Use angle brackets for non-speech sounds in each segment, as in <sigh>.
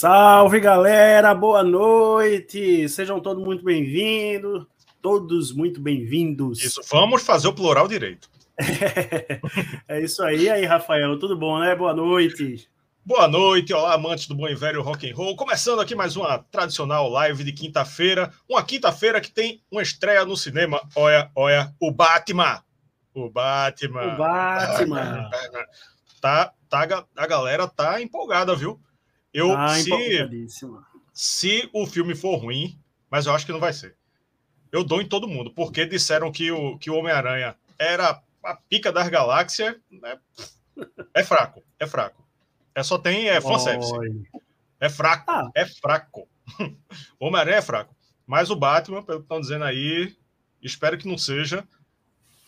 Salve galera, boa noite, sejam todos muito bem-vindos, todos muito bem-vindos. Isso, vamos fazer o plural direito. <laughs> é isso aí, aí Rafael, tudo bom, né? Boa noite. Boa noite, olá amantes do bom e velho rock and roll. Começando aqui mais uma tradicional live de quinta-feira, uma quinta-feira que tem uma estreia no cinema. Olha, olha, o Batman. O Batman. O Batman. Tá, tá, a galera tá empolgada, viu? Eu, ah, se, se o filme for ruim, mas eu acho que não vai ser. Eu dou em todo mundo, porque disseram que o, que o Homem-Aranha era a pica das galáxias. Né? É fraco, é fraco. É só tem é fanservice. É fraco, ah. é fraco. <laughs> O Homem-Aranha é fraco. Mas o Batman, pelo que estão dizendo aí, espero que não seja.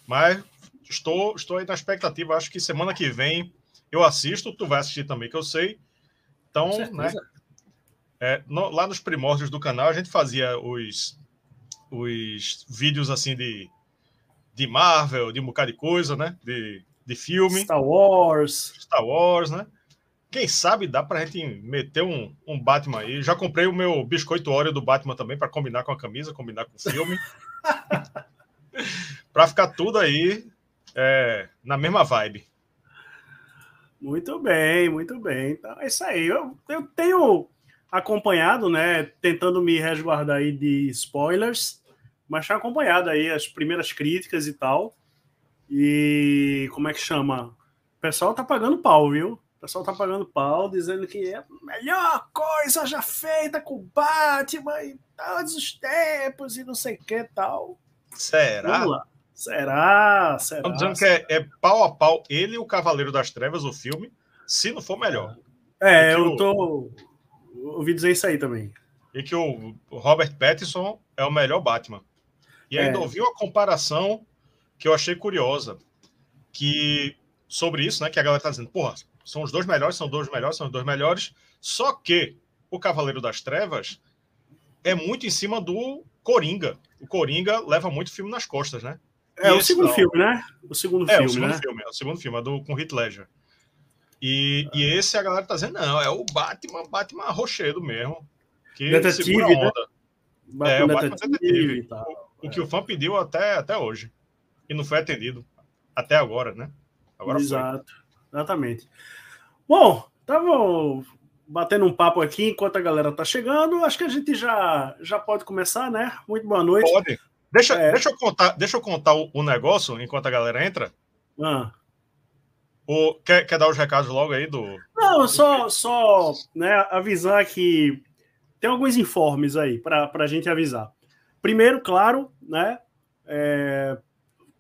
Mas estou, estou aí na expectativa. Acho que semana que vem eu assisto. Tu vai assistir também, que eu sei. Então, né? É, no, lá nos primórdios do canal, a gente fazia os, os vídeos assim de, de Marvel, de um bocado de coisa, né? De, de filme. Star Wars. Star Wars, né? Quem sabe dá pra gente meter um, um Batman aí. Já comprei o meu biscoito Oreo do Batman também para combinar com a camisa, combinar com o filme. <laughs> para ficar tudo aí é, na mesma vibe. Muito bem, muito bem. Então é isso aí. Eu, eu tenho acompanhado, né? Tentando me resguardar aí de spoilers, mas tenho acompanhado aí as primeiras críticas e tal. E como é que chama? O pessoal tá pagando pau, viu? O pessoal tá pagando pau, dizendo que é a melhor coisa já feita com Batman e todos os tempos e não sei o que tal. Será? Vamos lá. Será? Será? Estão dizendo que é, é, pau a pau ele e o Cavaleiro das Trevas, o filme, se não for melhor. É, eu o... tô. Ouvi dizer isso aí também. E que o Robert Pattinson é o melhor Batman. E ainda é. ouvi uma comparação que eu achei curiosa. Que sobre isso, né? Que a galera tá dizendo, porra, são os dois melhores, são os dois melhores, são os dois melhores. Só que o Cavaleiro das Trevas é muito em cima do Coringa. O Coringa leva muito filme nas costas, né? É o segundo não. filme, né? O segundo é, filme, o segundo né? filme, é o segundo filme, é do, com Heath Ledger. E, e esse a galera tá dizendo, não, é o Batman, Batman Rochedo mesmo. Que detetive, né? Batman é, o Batman detetive. O, o, que o fã pediu até, até hoje. E não foi atendido. Até agora, né? Agora Exato. Foi. Exatamente. Bom, tava batendo um papo aqui enquanto a galera tá chegando. Acho que a gente já, já pode começar, né? Muito boa noite. Pode. Deixa, é. deixa eu contar, deixa eu contar o, o, negócio enquanto a galera entra. Ah. O, quer, quer dar os recados logo aí do. Não, só, só né, avisar que tem alguns informes aí para a gente avisar. Primeiro, claro, né? É,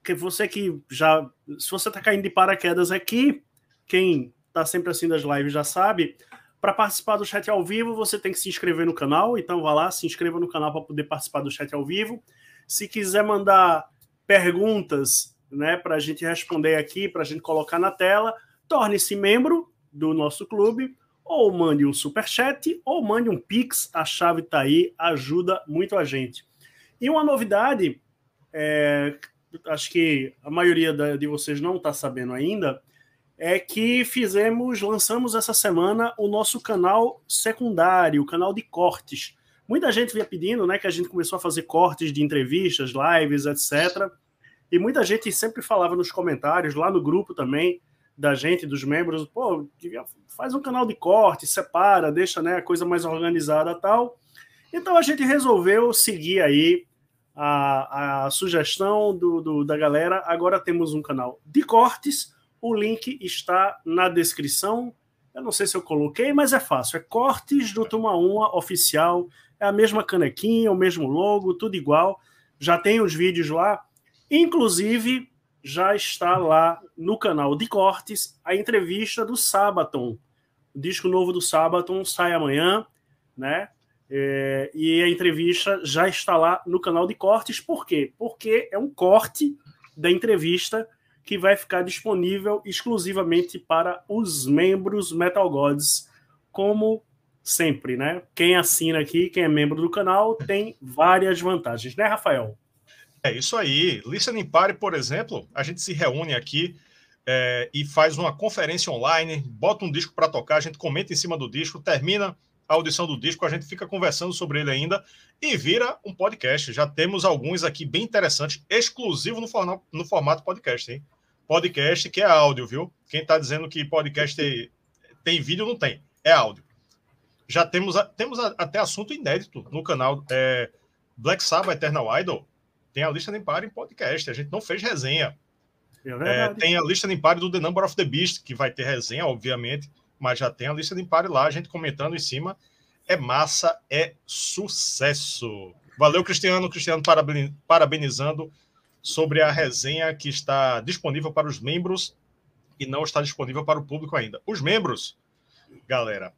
que você que já. Se você está caindo de paraquedas aqui, quem está sempre assim das lives já sabe. Para participar do chat ao vivo, você tem que se inscrever no canal. Então, vá lá, se inscreva no canal para poder participar do chat ao vivo. Se quiser mandar perguntas né, para a gente responder aqui, para a gente colocar na tela, torne-se membro do nosso clube, ou mande um super chat, ou mande um pix. A chave está aí, ajuda muito a gente. E uma novidade, é, acho que a maioria de vocês não está sabendo ainda, é que fizemos, lançamos essa semana o nosso canal secundário, o canal de cortes. Muita gente vinha pedindo, né, que a gente começou a fazer cortes de entrevistas, lives, etc. E muita gente sempre falava nos comentários, lá no grupo também, da gente, dos membros, pô, faz um canal de corte, separa, deixa né, a coisa mais organizada tal. Então a gente resolveu seguir aí a, a sugestão do, do, da galera. Agora temos um canal de cortes. O link está na descrição. Eu não sei se eu coloquei, mas é fácil. É Cortes do Tuma 1 oficial é a mesma canequinha, o mesmo logo, tudo igual. Já tem os vídeos lá. Inclusive, já está lá no canal de cortes a entrevista do Sabaton. O disco novo do Sabaton sai amanhã, né? É, e a entrevista já está lá no canal de cortes. Por quê? Porque é um corte da entrevista que vai ficar disponível exclusivamente para os membros Metal Gods, como sempre, né? Quem assina aqui, quem é membro do canal, tem várias vantagens, né, Rafael? É isso aí. Listening Party, por exemplo, a gente se reúne aqui é, e faz uma conferência online, bota um disco para tocar, a gente comenta em cima do disco, termina a audição do disco, a gente fica conversando sobre ele ainda e vira um podcast. Já temos alguns aqui bem interessantes, exclusivo no, formato, no formato podcast, hein? Podcast que é áudio, viu? Quem está dizendo que podcast tem vídeo, não tem, é áudio. Já temos, temos até assunto inédito no canal é, Black Sabbath Eternal Idol tem a lista de impar em podcast. A gente não fez resenha. É é, tem a lista de impar do The Number of the Beast, que vai ter resenha, obviamente, mas já tem a lista de impar lá, a gente comentando em cima. É massa, é sucesso. Valeu, Cristiano. Cristiano parabenizando sobre a resenha que está disponível para os membros e não está disponível para o público ainda. Os membros, galera,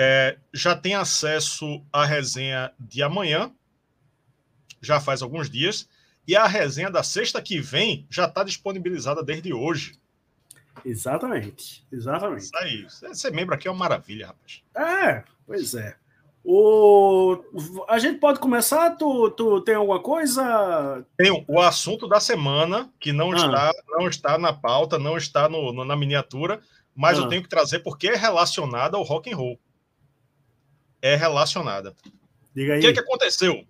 é, já tem acesso à resenha de amanhã, já faz alguns dias, e a resenha da sexta que vem já está disponibilizada desde hoje. Exatamente, exatamente. Isso aí, ser membro aqui é uma maravilha, rapaz. É, pois é. O... A gente pode começar? Tu, tu tem alguma coisa? Tem o assunto da semana, que não, ah. está, não está na pauta, não está no, no na miniatura, mas ah. eu tenho que trazer porque é relacionada ao rock and roll. É relacionada. Diga aí. O que, é que aconteceu?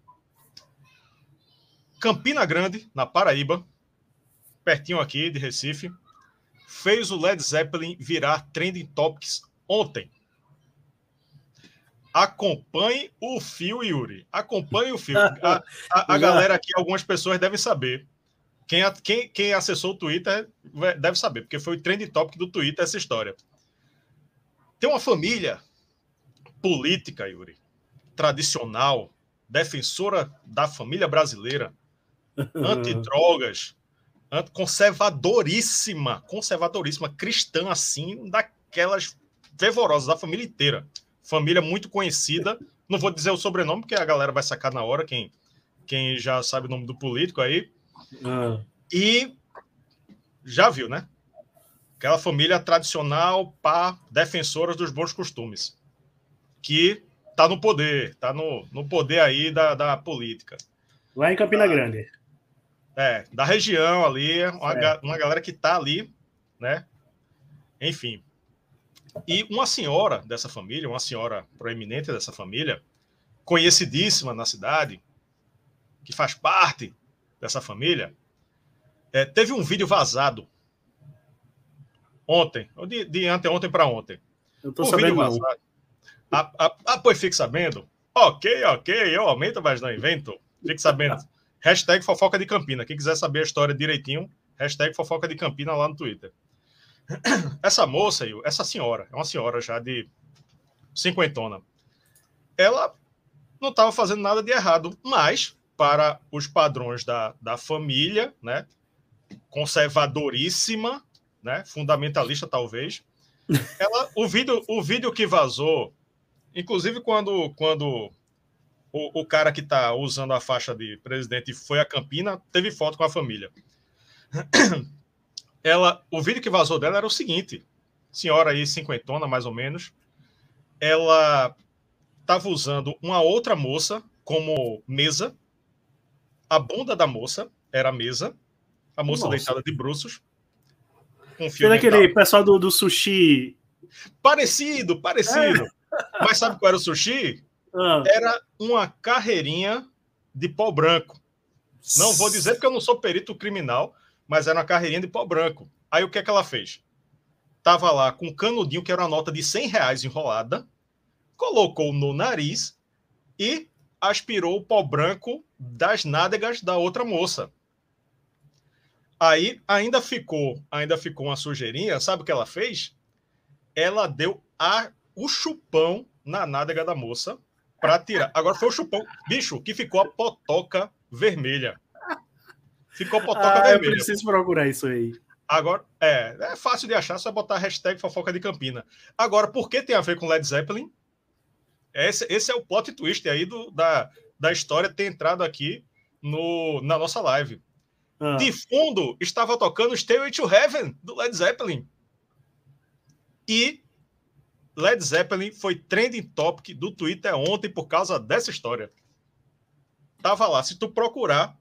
Campina Grande, na Paraíba, pertinho aqui de Recife, fez o Led Zeppelin virar trending topics ontem. Acompanhe o fio, Yuri. Acompanhe o fio. A, a, a <laughs> galera aqui, algumas pessoas devem saber. Quem, quem, quem acessou o Twitter deve saber, porque foi o trending topic do Twitter essa história. Tem uma família política, Yuri, tradicional, defensora da família brasileira, <laughs> antidrogas, conservadoríssima, conservadoríssima, cristã, assim, daquelas fervorosas, da família inteira. Família muito conhecida. Não vou dizer o sobrenome, porque a galera vai sacar na hora, quem, quem já sabe o nome do político aí. Ah. E já viu, né? Aquela família tradicional, pá, defensora dos bons costumes. Que tá no poder, tá no, no poder aí da, da política. Lá em Campina ah, Grande. É, da região ali, uma, é. uma galera que tá ali, né? Enfim. E uma senhora dessa família, uma senhora proeminente dessa família, conhecidíssima na cidade, que faz parte dessa família, é, teve um vídeo vazado ontem, de, de anteontem para ontem. Eu tô um sabendo vídeo vazado. Ah, ah, ah, pois fique sabendo. Ok, ok, eu aumento, mas não invento. Fique sabendo. Hashtag fofoca de Campina. Quem quiser saber a história direitinho, hashtag fofoca de Campina lá no Twitter. <clears throat> Essa moça, essa senhora, é uma senhora já de cinquentona. Ela não estava fazendo nada de errado, mas para os padrões da, da família, né, conservadoríssima, né, fundamentalista talvez, <laughs> ela, o vídeo, o vídeo que vazou, inclusive quando quando o, o cara que está usando a faixa de presidente foi a Campina, teve foto com a família. <clears throat> Ela, o vídeo que vazou dela era o seguinte: senhora aí, cinquentona mais ou menos, ela estava usando uma outra moça como mesa. A bunda da moça era a mesa, a moça Nossa. deitada de bruços. Um filme aquele pessoal do, do sushi. Parecido, parecido. É. Mas sabe qual era o sushi? Ah. Era uma carreirinha de pó branco. Não vou dizer porque eu não sou perito criminal, mas era uma carreirinha de pó branco. Aí o que é que ela fez? Tava lá com um canudinho, que era uma nota de 100 reais enrolada, colocou no nariz e aspirou o pó branco das nádegas da outra moça. Aí ainda ficou, ainda ficou uma sujeirinha. Sabe o que ela fez? Ela deu a, o chupão na nádega da moça para tirar. Agora foi o chupão, bicho, que ficou a potoca vermelha. Ficou potoca ah, vermelha. Eu preciso procurar isso aí. Agora, é, é fácil de achar, só botar hashtag fofoca de Campina. Agora, por que tem a ver com Led Zeppelin? Esse, esse é o plot twist aí do, da, da história ter entrado aqui no, na nossa live. Ah. De fundo, estava tocando Stairway to Heaven, do Led Zeppelin. E Led Zeppelin foi trending topic do Twitter ontem por causa dessa história. Tava lá. Se tu procurar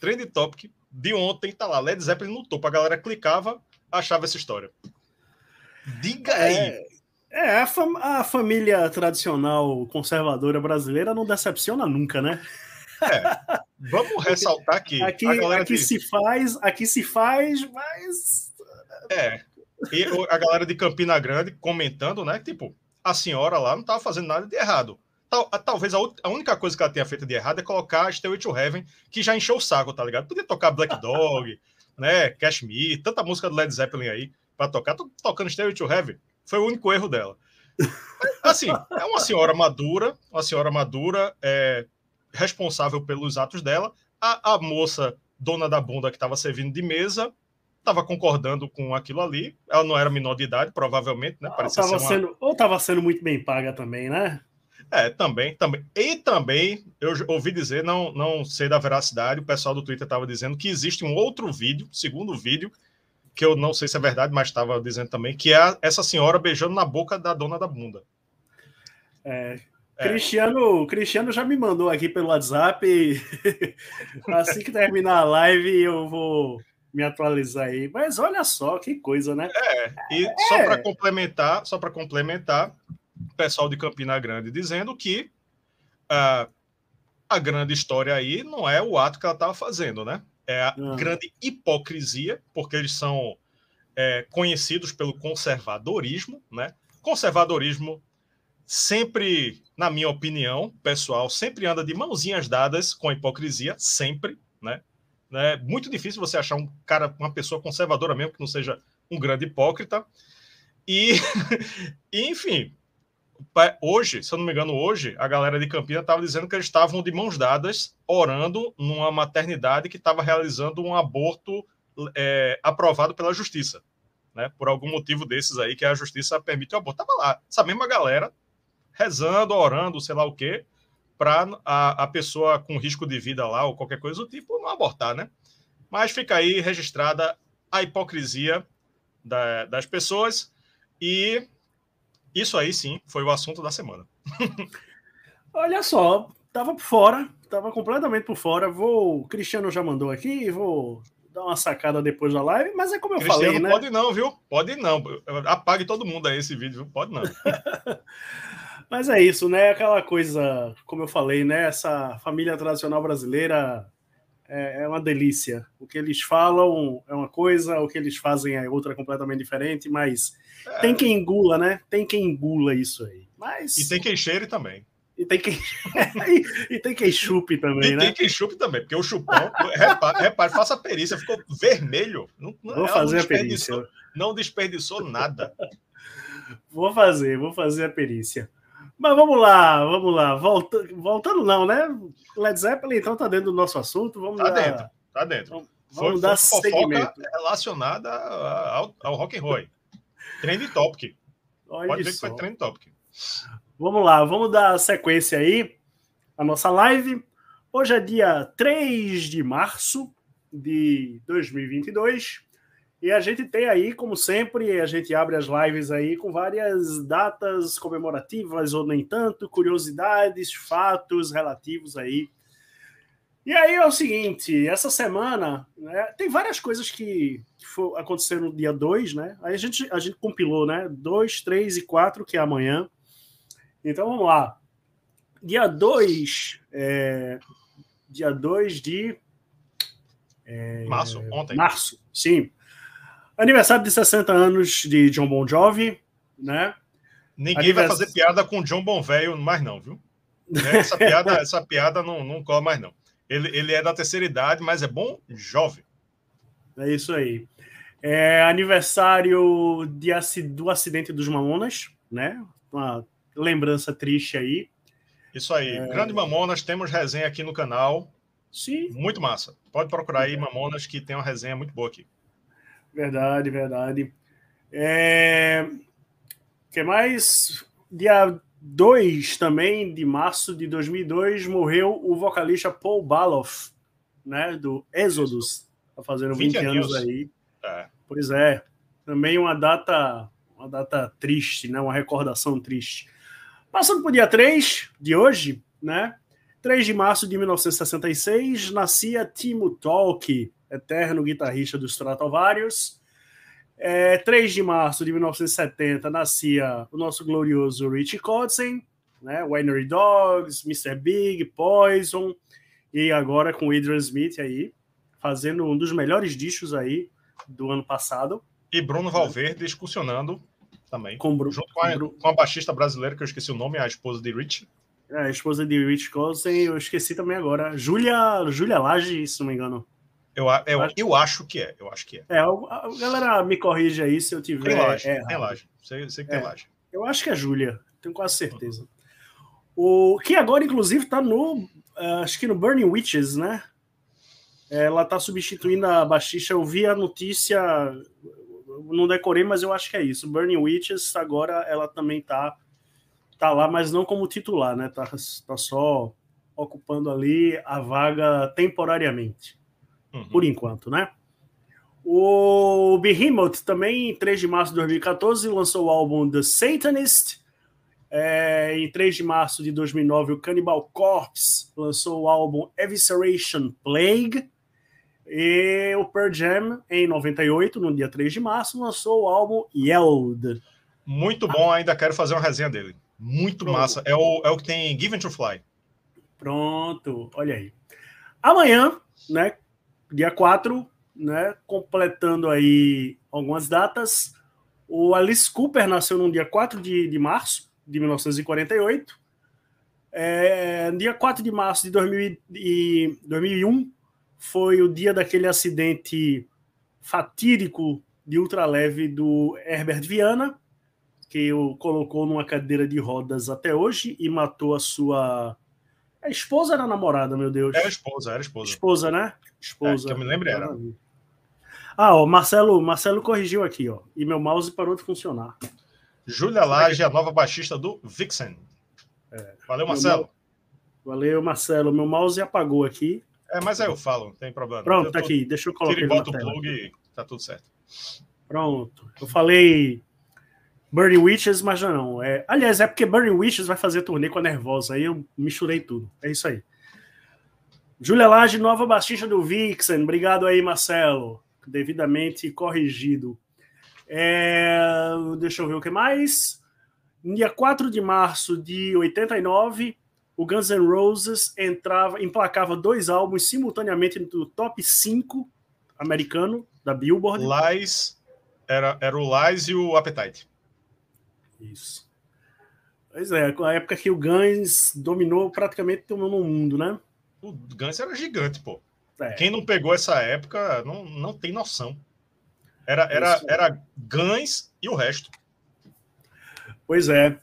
trending topic de ontem, tá lá. Led Zeppelin no topo. A galera clicava, achava essa história. Diga aí. É, é a, fam a, família tradicional conservadora brasileira não decepciona nunca, né? É. Vamos ressaltar aqui. Aqui, aqui se faz, aqui se faz, mas. É. E a galera de Campina Grande comentando, né? Tipo, a senhora lá não estava fazendo nada de errado. Tal, talvez a, a, única coisa que ela tenha feito de errado é colocar Stairway to Heaven, que já encheu o saco, tá ligado? Podia tocar Black <laughs> Dog, né? Cashmere, tanta música do Led Zeppelin aí para tocar. Tô tocando Stairway to Heaven. Foi o único erro dela. Assim, é uma senhora madura, uma senhora madura, é, responsável pelos atos dela. A, a moça, dona da bunda que estava servindo de mesa, estava concordando com aquilo ali. Ela não era menor de idade, provavelmente, né? Parecia ou estava sendo, ou estava sendo muito bem paga também, né? É, também, também. E também, eu ouvi dizer, não, não sei da veracidade, o pessoal do Twitter estava dizendo que existe um outro vídeo, segundo vídeo, que eu não sei se é verdade, mas estava dizendo também, que é essa senhora beijando na boca da dona da bunda. É, é. Cristiano, Cristiano já me mandou aqui pelo WhatsApp. <laughs> assim que terminar a live, eu vou me atualizar aí. Mas olha só, que coisa, né? É, e é. só para complementar, só para complementar, o pessoal de Campina Grande dizendo que uh, a grande história aí não é o ato que ela estava fazendo, né? É a uhum. grande hipocrisia, porque eles são é, conhecidos pelo conservadorismo, né? Conservadorismo sempre, na minha opinião, pessoal, sempre anda de mãozinhas dadas com a hipocrisia, sempre, né? É muito difícil você achar um cara, uma pessoa conservadora mesmo que não seja um grande hipócrita. E, <laughs> e enfim, hoje, se eu não me engano, hoje, a galera de Campinas estava dizendo que eles estavam de mãos dadas, orando numa maternidade que estava realizando um aborto é, aprovado pela justiça. Né, por algum motivo desses aí que a justiça permite o aborto. Estava lá, essa mesma galera rezando, orando, sei lá o quê, para a, a pessoa com risco de vida lá ou qualquer coisa do tipo não abortar, né? Mas fica aí registrada a hipocrisia da, das pessoas e isso aí sim foi o assunto da semana. <laughs> Olha só, tava por fora, tava completamente por fora. Vou, o Cristiano já mandou aqui, vou dar uma sacada depois da live, mas é como eu Cristiano, falei, né? Pode não, viu? Pode não. Apague todo mundo aí esse vídeo, viu? Pode não. <laughs> Mas é isso, né? Aquela coisa, como eu falei, né? Essa família tradicional brasileira é, é, uma delícia. O que eles falam é uma coisa, o que eles fazem é outra completamente diferente, mas é. tem quem engula, né? Tem quem engula isso aí. Mas... E tem quem cheire também. E tem quem, <laughs> e, tem quem chupe também, e né? tem quem chupe também, porque o chupão, <laughs> repare, repare, faça a perícia, ficou vermelho. Não, Vou fazer a perícia. Não desperdiçou nada. Vou fazer, vou fazer a perícia. Mas vamos lá, vamos lá. Volta, voltando não, né? Led Zeppelin então tá dentro do nosso assunto. Vamos tá dar... dentro, tá dentro. Vamos, vamos dar segmento. relacionada ao, ao rock and roll. Trend topic. Olha Pode ver que foi trend topic. Vamos lá, vamos dar sequência aí a nossa live. Hoje é dia 3 de março de 2022. E a gente tem aí, como sempre, a gente abre as lives aí com várias datas comemorativas ou nem tanto, curiosidades, fatos relativos aí. E aí é o seguinte, essa semana né, tem várias coisas que, que for, aconteceram no dia 2, né? Aí a gente, a gente compilou, né? 2, 3 e 4, que é amanhã. Então vamos lá. Dia 2, é, dia 2 de. É, março, ontem. Março, sim. Aniversário de 60 anos de John Bon Jovi, né? Ninguém Anivers... vai fazer piada com John Bon Velho mais não, viu? Né? Essa piada, <laughs> essa piada não, não cola mais não. Ele, ele é da terceira idade, mas é bom jovem. É isso aí. É aniversário de, do acidente dos Mamonas, né? Uma lembrança triste aí. Isso aí. É... Grande Mamonas, temos resenha aqui no canal. Sim. Muito massa. Pode procurar aí Mamonas, que tem uma resenha muito boa aqui. Verdade, verdade. É... que mais? Dia 2 também de março de 2002 morreu o vocalista Paul Baloff, né, do Exodus. Tá fazendo 20, 20 anos aí. É. Pois é. Também uma data, uma data triste, né, uma recordação triste. Passando para o dia 3 de hoje, né? 3 de março de 1966, nascia Timo Tolk, eterno guitarrista dos Stratovarius. É, 3 de março de 1970 nascia o nosso glorioso Richie Kotzen, né? Winery Dogs, Mr. Big, Poison, e agora com Adrian Smith aí, fazendo um dos melhores discos aí do ano passado. E Bruno Valverde excursionando também. Com Bruno, junto com a, com a baixista brasileira, que eu esqueci o nome, a esposa de Rich. É, a esposa de Rich Coulson, eu esqueci também agora. Julia, Julia Lage, se não me engano. Eu, eu, acho... eu acho que é, eu acho que é. É, a galera me corrige aí se eu tiver. Tem laje, é, tem laje. Sei, sei que tem é, laje. Eu acho que é Júlia, tenho quase certeza. O que agora, inclusive, tá no. Uh, acho que no Burning Witches, né? Ela tá substituindo a baixista. Eu vi a notícia, não decorei, mas eu acho que é isso. Burning Witches, agora ela também tá, tá lá, mas não como titular, né? Tá, tá só ocupando ali a vaga temporariamente uhum. por enquanto, né? O Behemoth também, em 3 de março de 2014, lançou o álbum The Satanist. É, em 3 de março de 2009, o Cannibal Corpse lançou o álbum Evisceration Plague. E o Pearl Jam, em 98, no dia 3 de março, lançou o álbum Yelled. Muito bom, ainda quero fazer uma resenha dele. Muito Pronto. massa. É o, é o que tem Given to Fly. Pronto, olha aí. Amanhã, né, dia 4, né, completando aí algumas datas. O Alice Cooper nasceu no dia 4 de, de março de 1948. É, dia 4 de março de 2000 e 2001 foi o dia daquele acidente fatídico de ultraleve do Herbert Viana, que o colocou numa cadeira de rodas até hoje e matou a sua a esposa era namorada, meu Deus? Era esposa, era esposa. Esposa, né? Esposa. É, que eu me lembro era. Ah, ó, Marcelo, Marcelo corrigiu aqui, ó. E meu mouse parou de funcionar. Júlia Lage, a nova baixista do Vixen. É. Valeu, Marcelo. Valeu, Marcelo. Meu mouse apagou aqui. É, mas aí eu falo, não tem problema. Pronto, tá aqui. Deixa eu colocar. Tira e bota o plug tá tudo certo. Pronto. Eu falei Burning Witches, mas não. É, aliás, é porque Burning Witches vai fazer turnê com a Nervosa. Aí eu misturei tudo. É isso aí. Júlia Lage, nova baixista do Vixen. Obrigado aí, Marcelo. Devidamente corrigido. É, deixa eu ver o que mais. Dia 4 de março de 89, o Guns N' Roses entrava, emplacava dois álbuns simultaneamente no top 5 americano da Billboard. Lies, era, era o Lies e o Appetite. Isso. Pois é, a época que o Guns dominou praticamente todo mundo, né? O Guns era gigante, pô. É. Quem não pegou essa época não, não tem noção. Era, era, era Guns e o resto. Pois é.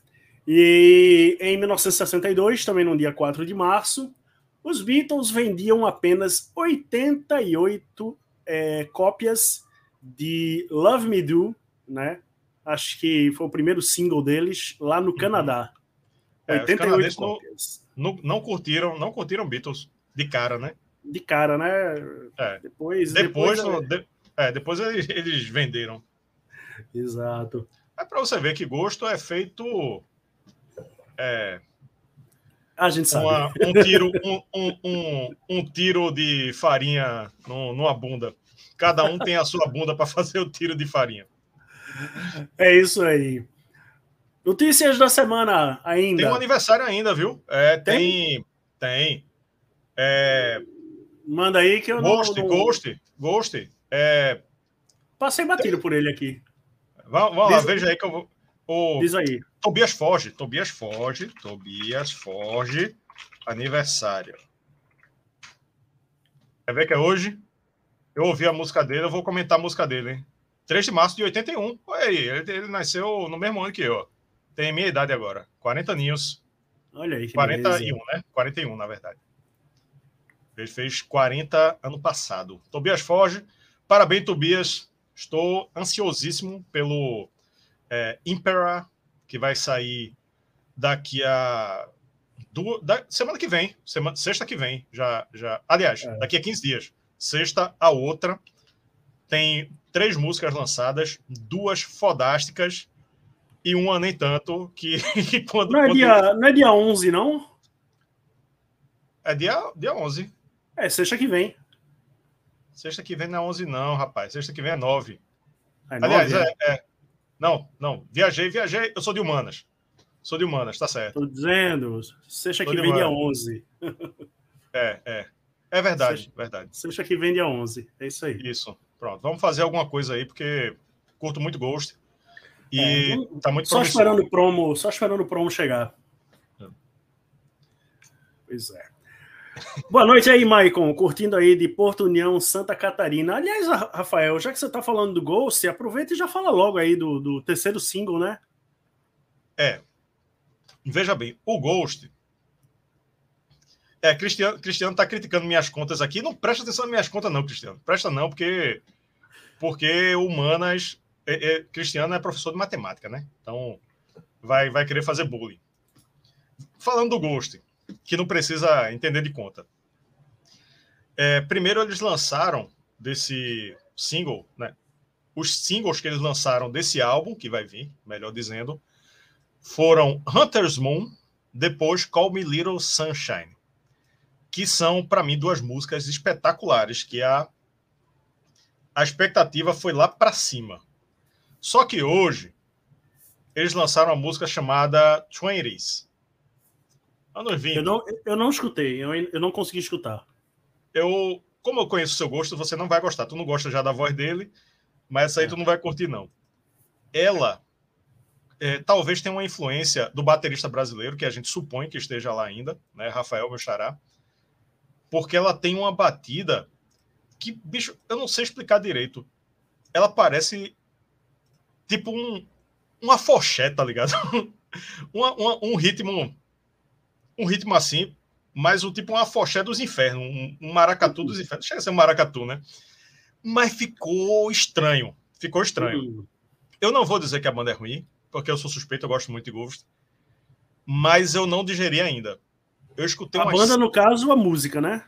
E em 1962, também no dia 4 de março, os Beatles vendiam apenas 88 é, cópias de Love Me Do, né? Acho que foi o primeiro single deles lá no uhum. Canadá. É, 88 cópias. Não, não, não, curtiram, não curtiram Beatles de cara, né? De cara, né? É. Depois, depois, depois, de, é, depois eles, eles, venderam. Exato. É para você ver que gosto é feito. É, a gente sabe. Uma, um, tiro, um, um, um, um, tiro de farinha no, numa bunda. Cada um tem a sua bunda para <laughs> fazer o tiro de farinha. É isso aí. Notícias da semana ainda. Tem um aniversário ainda, viu? É, tem. Tem. É... Manda aí que eu Ghost, não. Ghost, Ghost. É... Passei batido tem... por ele aqui. Vamos, vamos lá, veja aí que eu vou. O... Diz aí. Tobias Forge, Tobias Forge, Tobias Forge, aniversário. Quer ver que é hoje? Eu ouvi a música dele, eu vou comentar a música dele, hein? 3 de março de 81. Olha aí, ele, ele nasceu no mesmo ano que eu. Tem minha idade agora. 40 aninhos. Olha aí. 41, beleza. né? 41, na verdade. Ele fez 40 ano passado. Tobias Forge, parabéns, Tobias. Estou ansiosíssimo pelo é, Impera, que vai sair daqui a. Do, da, semana que vem, semana, sexta que vem, já, já. Aliás, é. daqui a 15 dias. Sexta a outra. Tem três músicas lançadas, duas fodásticas e uma nem tanto. Que, <laughs> quando, não, é dia, não é dia 11, não? É dia, dia 11. É, sexta que vem. Sexta que vem não é 11, não, rapaz. Sexta que vem é 9. É Aliás, 9, é, é. é, Não, não. Viajei, viajei. Eu sou de humanas. Sou de humanas, tá certo. Tô dizendo. Sexta que vem dia 11. É, é. É verdade, sexta, verdade. Sexta que vem dia 11. É isso aí. Isso. Pronto. Vamos fazer alguma coisa aí, porque curto muito Ghost. E é, tá muito Só esperando o promo, só esperando o promo chegar. É. Pois é. Boa noite aí, Maicon, curtindo aí de Porto União, Santa Catarina. Aliás, Rafael, já que você está falando do Ghost, aproveita e já fala logo aí do, do terceiro single, né? É. Veja bem, o Ghost. É, Cristiano, Cristiano tá criticando minhas contas aqui. Não presta atenção nas minhas contas, não, Cristiano. Presta não, porque porque humanas. É, é, Cristiano é professor de matemática, né? Então vai, vai querer fazer bullying. Falando do Ghost, que não precisa entender de conta. É, primeiro, eles lançaram desse single, né? Os singles que eles lançaram desse álbum, que vai vir, melhor dizendo, foram Hunter's Moon, depois Call Me Little Sunshine, que são, para mim, duas músicas espetaculares, que a, a expectativa foi lá para cima. Só que hoje, eles lançaram uma música chamada Twenties, Anos 20. Eu não, eu não escutei, eu, eu não consegui escutar. Eu, como eu conheço o seu gosto, você não vai gostar. Tu não gosta já da voz dele, mas essa aí é. tu não vai curtir, não. Ela é, talvez tenha uma influência do baterista brasileiro, que a gente supõe que esteja lá ainda, né? Rafael Belchará, porque ela tem uma batida que, bicho, eu não sei explicar direito. Ela parece tipo um, uma fochete, tá ligado? <laughs> uma, uma, um ritmo um ritmo assim, mas o tipo um afoxé dos infernos, um, um maracatu dos infernos. Chega a ser um maracatu, né? Mas ficou estranho. Ficou estranho. Uhum. Eu não vou dizer que a banda é ruim, porque eu sou suspeito, eu gosto muito de Ghost. Mas eu não digeri ainda. Eu escutei A umas... banda, no caso, a música, né?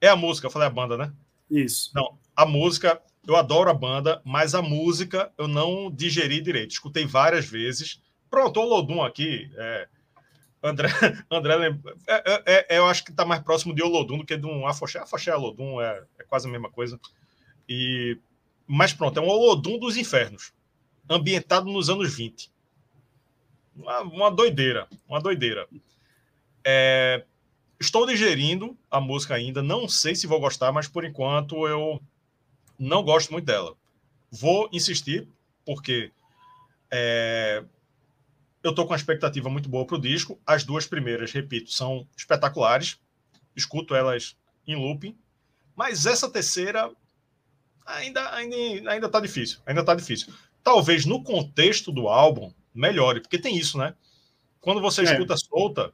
É a música, eu falei a banda, né? Isso. Não, a música, eu adoro a banda, mas a música eu não digeri direito. Escutei várias vezes. Pronto, o Lodum aqui, é, André, <laughs> André é, é, é, eu acho que está mais próximo de Olodum do que de um Afoxé. Afoxé e Olodum é, é quase a mesma coisa. E, mas pronto, é um Olodum dos infernos, ambientado nos anos 20. Uma, uma doideira, uma doideira. É, estou digerindo a música ainda, não sei se vou gostar, mas por enquanto eu não gosto muito dela. Vou insistir, porque é, eu estou com uma expectativa muito boa para o disco. As duas primeiras, repito, são espetaculares. Escuto elas em looping. Mas essa terceira ainda ainda ainda tá difícil. Ainda está difícil. Talvez no contexto do álbum melhore, porque tem isso, né? Quando você é. escuta solta,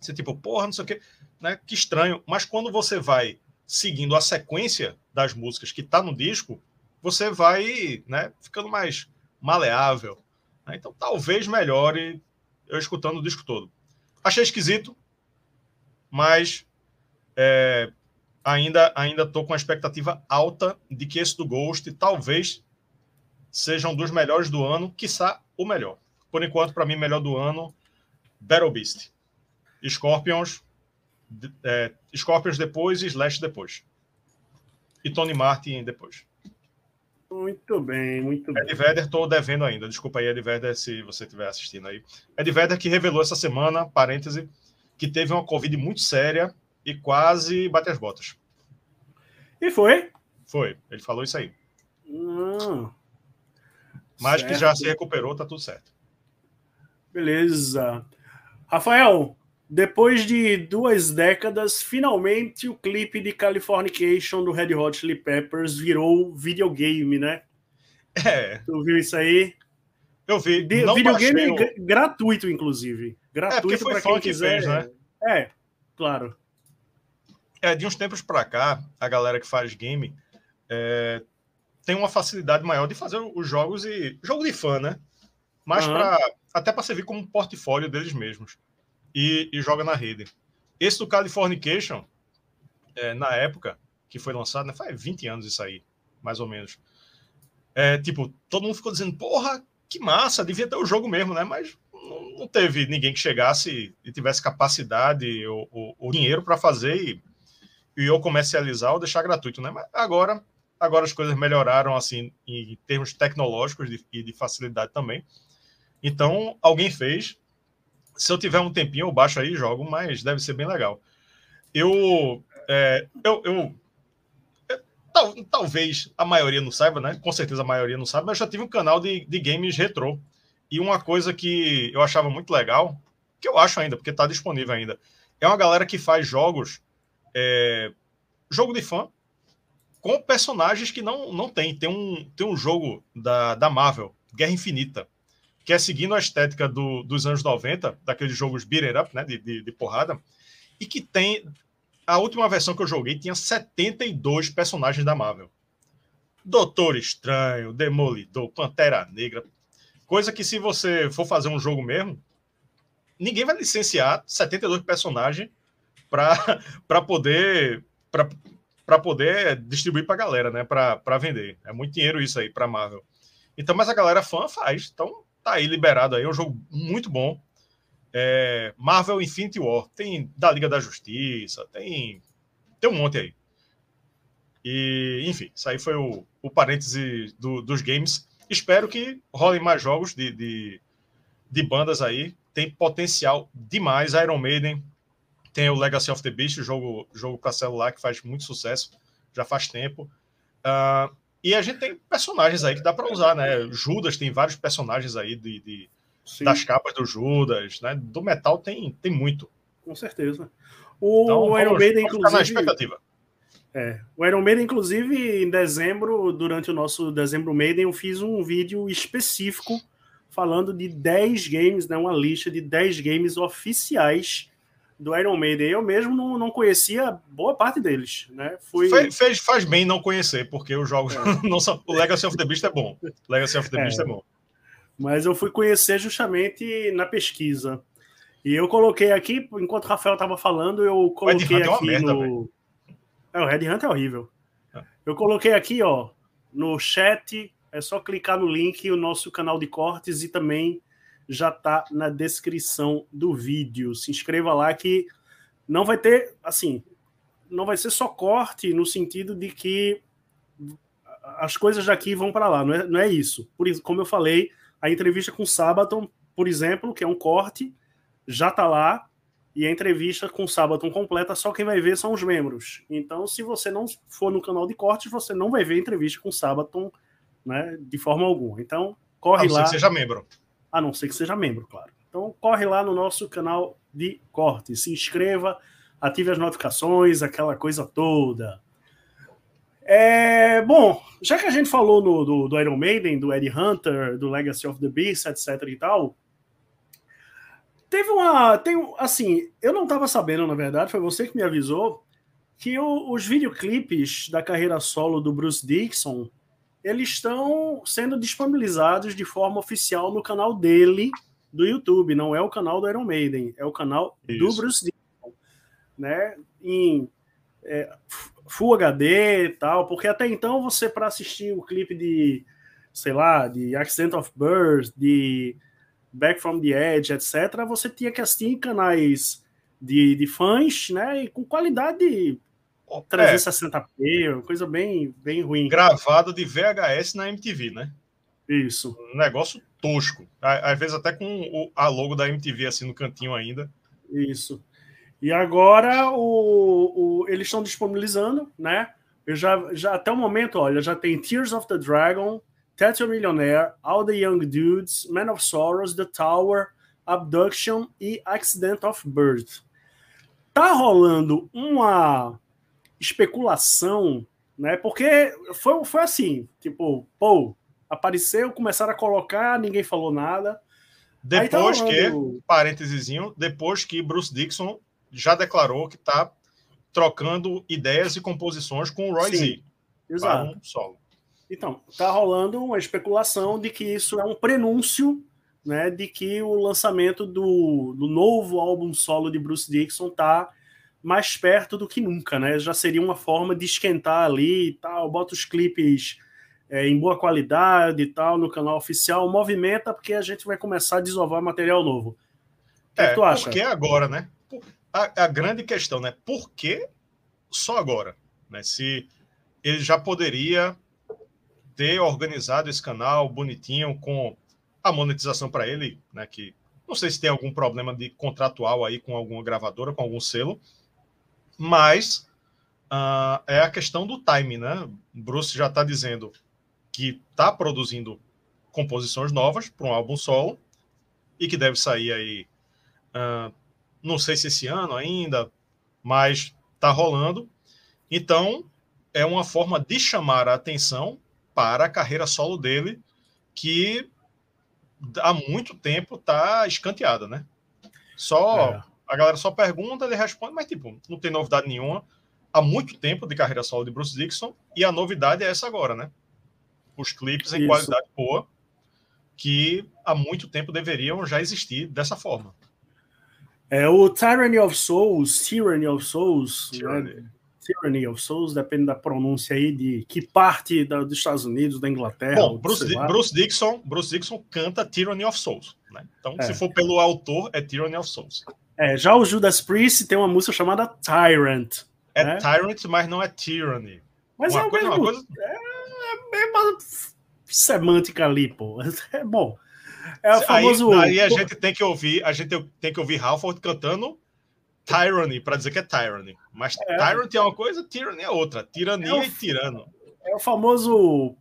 você tipo, porra, não sei o quê, né? Que estranho. Mas quando você vai seguindo a sequência das músicas que está no disco, você vai, né, ficando mais maleável, né? Então talvez melhore eu escutando o disco todo. Achei esquisito, mas é, ainda ainda estou com a expectativa alta de que esse do Ghost talvez seja um dos melhores do ano, quiçá o melhor. Por enquanto, para mim, melhor do ano, Battle Beast. Scorpions, é, Scorpions depois e Slash depois. E Tony Martin depois. Muito bem, muito bem. Ed Vedder, estou devendo ainda. Desculpa aí, Ed Vedder, se você estiver assistindo aí. Ed Vedder que revelou essa semana, parêntese, que teve uma Covid muito séria e quase bateu as botas. E foi? Foi, ele falou isso aí. Hum, Mas certo. que já se recuperou, tá tudo certo. Beleza. Rafael, depois de duas décadas, finalmente o clipe de Californication do Red Hot Chili Peppers virou videogame, né? É. Tu viu isso aí? Eu vi. De, videogame o... gratuito, inclusive. Gratuito é, para quem quiser. Que fez, né? É, claro. É, de uns tempos para cá, a galera que faz game é, tem uma facilidade maior de fazer os jogos e. Jogo de fã, né? Mas uhum. para até para servir como portfólio deles mesmos. E, e, joga na rede. Esse do Californication, é, na época que foi lançado, né, faz 20 anos isso aí, mais ou menos. É, tipo, todo mundo ficou dizendo, porra, que massa, devia ter o jogo mesmo, né? Mas não, não teve ninguém que chegasse e tivesse capacidade ou, ou, ou dinheiro para fazer e, e ou comercializar ou deixar gratuito, né? Mas agora, agora as coisas melhoraram assim em termos tecnológicos e de facilidade também. Então, alguém fez. Se eu tiver um tempinho, eu baixo aí e jogo, mas deve ser bem legal. Eu, é, eu, eu Tal, talvez a maioria não saiba, né? Com certeza a maioria não sabe, mas eu já tive um canal de, de games retrô. E uma coisa que eu achava muito legal, que eu acho ainda, porque está disponível ainda, é uma galera que faz jogos, é, jogo de fã, com personagens que não, não tem. Tem um, tem um jogo da, da Marvel, Guerra Infinita, que é seguindo a estética do, dos anos 90, daqueles jogos beat'em up, né, de, de, de porrada, e que tem a última versão que eu joguei tinha 72 personagens da Marvel. Doutor Estranho, Demolidor, Pantera Negra. Coisa que, se você for fazer um jogo mesmo, ninguém vai licenciar 72 personagens para <laughs> poder para poder distribuir para a galera, né? Para vender. É muito dinheiro isso aí para Marvel. Então, mas a galera fã faz. Então, tá aí liberado aí. É um jogo muito bom. É, Marvel Infinity War, tem da Liga da Justiça, tem, tem um monte aí. E, enfim, isso aí foi o, o parêntese do, dos games. Espero que rolem mais jogos de, de, de, bandas aí. Tem potencial demais. Iron Maiden, tem o Legacy of the Beast, jogo, jogo para celular que faz muito sucesso, já faz tempo. Uh, e a gente tem personagens aí que dá para usar, né? Judas tem vários personagens aí de, de das capas do Judas, né? Do metal tem, tem muito. Com certeza. O, então, o Iron Maiden, inclusive. Na expectativa. É, o Iron Maiden, inclusive, em dezembro, durante o nosso Dezembro Maiden, eu fiz um vídeo específico falando de 10 games, né, uma lista de 10 games oficiais do Iron Maiden. Eu mesmo não, não conhecia boa parte deles, né? Fui... Fez, fez, faz bem não conhecer, porque os jogos é. <laughs> não são... O Legacy of the Beast é bom. Legacy of the é. Beast é bom mas eu fui conhecer justamente na pesquisa. E eu coloquei aqui, enquanto o Rafael estava falando, eu coloquei aqui é merda, no. É, o Red Hunt é horrível. É. Eu coloquei aqui, ó, no chat, é só clicar no link, o nosso canal de cortes e também já tá na descrição do vídeo. Se inscreva lá que não vai ter, assim, não vai ser só corte no sentido de que as coisas daqui vão para lá, não é, não é isso. Por isso, como eu falei, a entrevista com o Sabaton, por exemplo, que é um corte, já está lá. E a entrevista com o Sabaton completa, só quem vai ver são os membros. Então, se você não for no canal de cortes, você não vai ver a entrevista com o Sabaton né, de forma alguma. Então, corre lá. Ser que seja membro. A não ser que seja membro, claro. Então, corre lá no nosso canal de cortes, se inscreva, ative as notificações, aquela coisa toda. É, bom, já que a gente falou no, do, do, Iron Maiden, do Eddie Hunter, do Legacy of the Beast, etc e tal, teve uma. Tem, assim, eu não estava sabendo, na verdade, foi você que me avisou, que o, os videoclipes da carreira solo do Bruce Dixon eles estão sendo disponibilizados de forma oficial no canal dele do YouTube, não é o canal do Iron Maiden, é o canal Isso. do Bruce Dixon, né? Em é, Full HD e tal, porque até então você, para assistir o clipe de, sei lá, de Accident of Birth, de Back from the Edge, etc., você tinha que assistir em canais de, de fãs, né, e com qualidade 360p, coisa bem, bem ruim. Gravado de VHS na MTV, né? Isso. Um negócio tosco. Às vezes até com a logo da MTV assim no cantinho ainda. Isso. E agora o, o eles estão disponibilizando, né? Eu já, já até o momento, olha, já tem Tears of the Dragon, Tattoo Millionaire, All the Young Dudes, Man of Sorrows, The Tower, Abduction e Accident of Birth. Tá rolando uma especulação, né? Porque foi, foi assim, tipo, pô, apareceu, começaram a colocar, ninguém falou nada. Tá depois tá que, parênteses, depois que Bruce Dixon já declarou que tá trocando ideias e composições com o Roy Sim, Z. Exato. Um solo. Então, tá rolando uma especulação de que isso é um prenúncio né, de que o lançamento do, do novo álbum solo de Bruce Dixon tá mais perto do que nunca, né? Já seria uma forma de esquentar ali e tal, bota os clipes é, em boa qualidade e tal no canal oficial, movimenta porque a gente vai começar a desovar material novo. O que, é, que tu acha? Por que agora, né? A, a, grande questão, né? Por que só agora? Né? Se ele já poderia ter organizado esse canal bonitinho com a monetização para ele, né? Que não sei se tem algum problema de contratual aí com alguma gravadora, com algum selo, mas uh, é a questão do time, né? Bruce já está dizendo que está produzindo composições novas para um álbum solo e que deve sair aí, uh, não sei se esse ano ainda, mas está rolando. Então é uma forma de chamar a atenção para a carreira solo dele, que há muito tempo está escanteada, né? Só é. A galera só pergunta, ele responde, mas tipo, não tem novidade nenhuma. Há muito tempo de carreira solo de Bruce Dixon e a novidade é essa agora, né? Os clipes em Isso. qualidade boa que há muito tempo deveriam já existir dessa forma. É o Tyranny of Souls, Tyranny of Souls, né? Tyranny. Né? Tyranny of Souls, depende da pronúncia aí de que parte da, dos Estados Unidos, da Inglaterra. Bom, Bruce, Bruce, Dixon, Bruce Dixon canta Tyranny of Souls. Né? Então, é. se for pelo autor, é Tyranny of Souls. É, já o Judas Priest tem uma música chamada Tyrant. É né? Tyrant, mas não é Tyranny. Mas uma é coisa, uma coisa... É, é uma semântica ali, pô. <laughs> É bom. É o famoso. Aí, aí a gente tem que ouvir, a gente tem que ouvir Halford cantando tyranny para dizer que é tyranny. Mas é. tyrant é uma coisa, tyranny é outra. Tirania é o, e tirano. É o famoso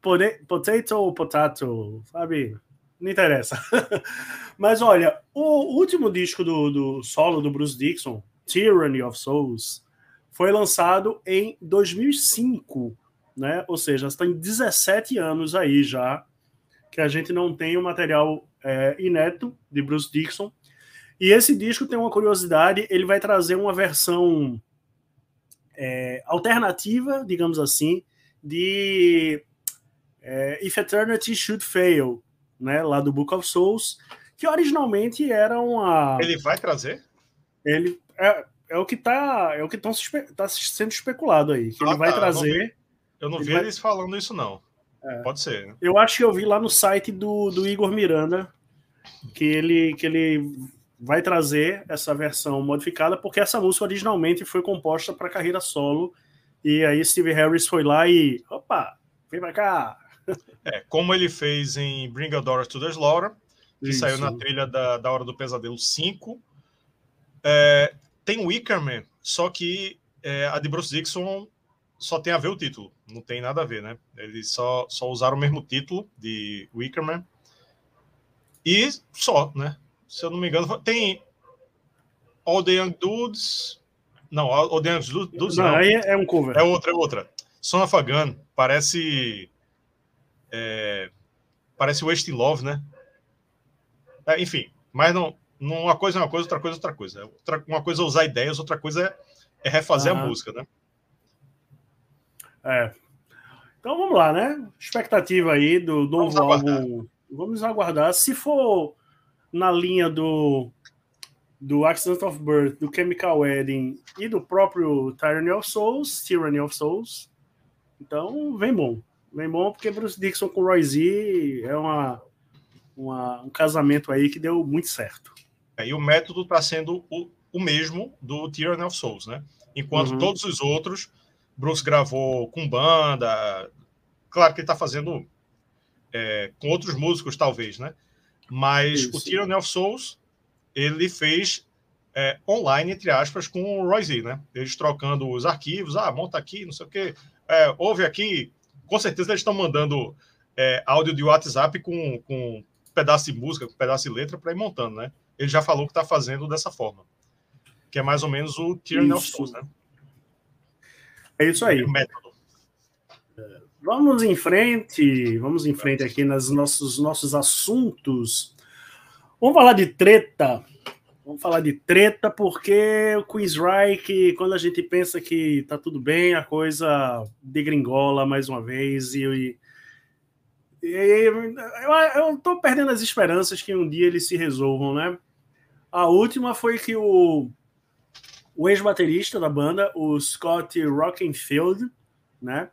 potato ou potato, sabe? Não interessa. <laughs> Mas olha, o último disco do, do solo do Bruce Dixon, Tyranny of Souls, foi lançado em 2005, né? Ou seja, tem 17 anos aí já que a gente não tem o material é, inédito de Bruce Dixon. E esse disco tem uma curiosidade, ele vai trazer uma versão é, alternativa, digamos assim, de é, If Eternity Should Fail, né, lá do Book of Souls, que originalmente era uma. Ele vai trazer? Ele é, é o que está é o que tá sendo especulado aí, que ah, ele vai tá, trazer. Eu não vi, eu não vi vai... eles falando isso não. É. Pode ser. Né? Eu acho que eu vi lá no site do, do Igor Miranda que ele que ele vai trazer essa versão modificada, porque essa música originalmente foi composta para carreira solo, e aí Steve Harris foi lá e, opa, vem pra cá. É, como ele fez em Bring a Daughter to the Slaughter, que Isso. saiu na trilha da, da Hora do Pesadelo 5. É, tem Wickerman, só que é, a de Bruce Dixon só tem a ver o título, não tem nada a ver, né? Eles só, só usaram o mesmo título de Wickerman. E só, né? se eu não me engano, tem All the Young Dudes. Não, All the Young Dudes. Não, não. aí é um cover. É outra, é outra. Son of Gun. Parece. É, parece Wasting Love, né? É, enfim, mas não. Uma coisa é uma coisa, outra coisa é outra coisa. Outra, uma coisa é usar ideias, outra coisa é, é refazer a música, né? É. Então vamos lá, né? Expectativa aí do novo álbum. Vamos aguardar. Se for na linha do, do Accident of Birth, do Chemical Wedding e do próprio Tyranny of Souls, Tyranny of Souls. Então, vem bom. Vem bom porque Bruce Dixon com Roy Z é uma, uma um casamento aí que deu muito certo. É, e o método está sendo o, o mesmo do Tyranny of Souls, né? Enquanto uhum. todos os outros, Bruce gravou com banda. Claro que ele está fazendo é, com outros músicos, talvez, né? Mas Isso. o Tyranny of Souls ele fez é, online, entre aspas, com o Roy Z, né? Eles trocando os arquivos, ah, monta aqui, não sei o quê, é, ouve aqui. Com certeza eles estão mandando é, áudio de WhatsApp com, com pedaço de música, com pedaço de letra para ir montando, né? Ele já falou que está fazendo dessa forma. Que é mais ou menos o Tyranny of Souls, né? É isso aí. É método. Vamos em frente, vamos em frente aqui nos nossos, nossos assuntos. Vamos falar de treta. Vamos falar de treta, porque o Queen's Reich, quando a gente pensa que tá tudo bem, a coisa degringola mais uma vez. E, e, e eu, eu tô perdendo as esperanças que um dia eles se resolvam, né? A última foi que o, o ex-baterista da banda, o Scott Rockenfield, né?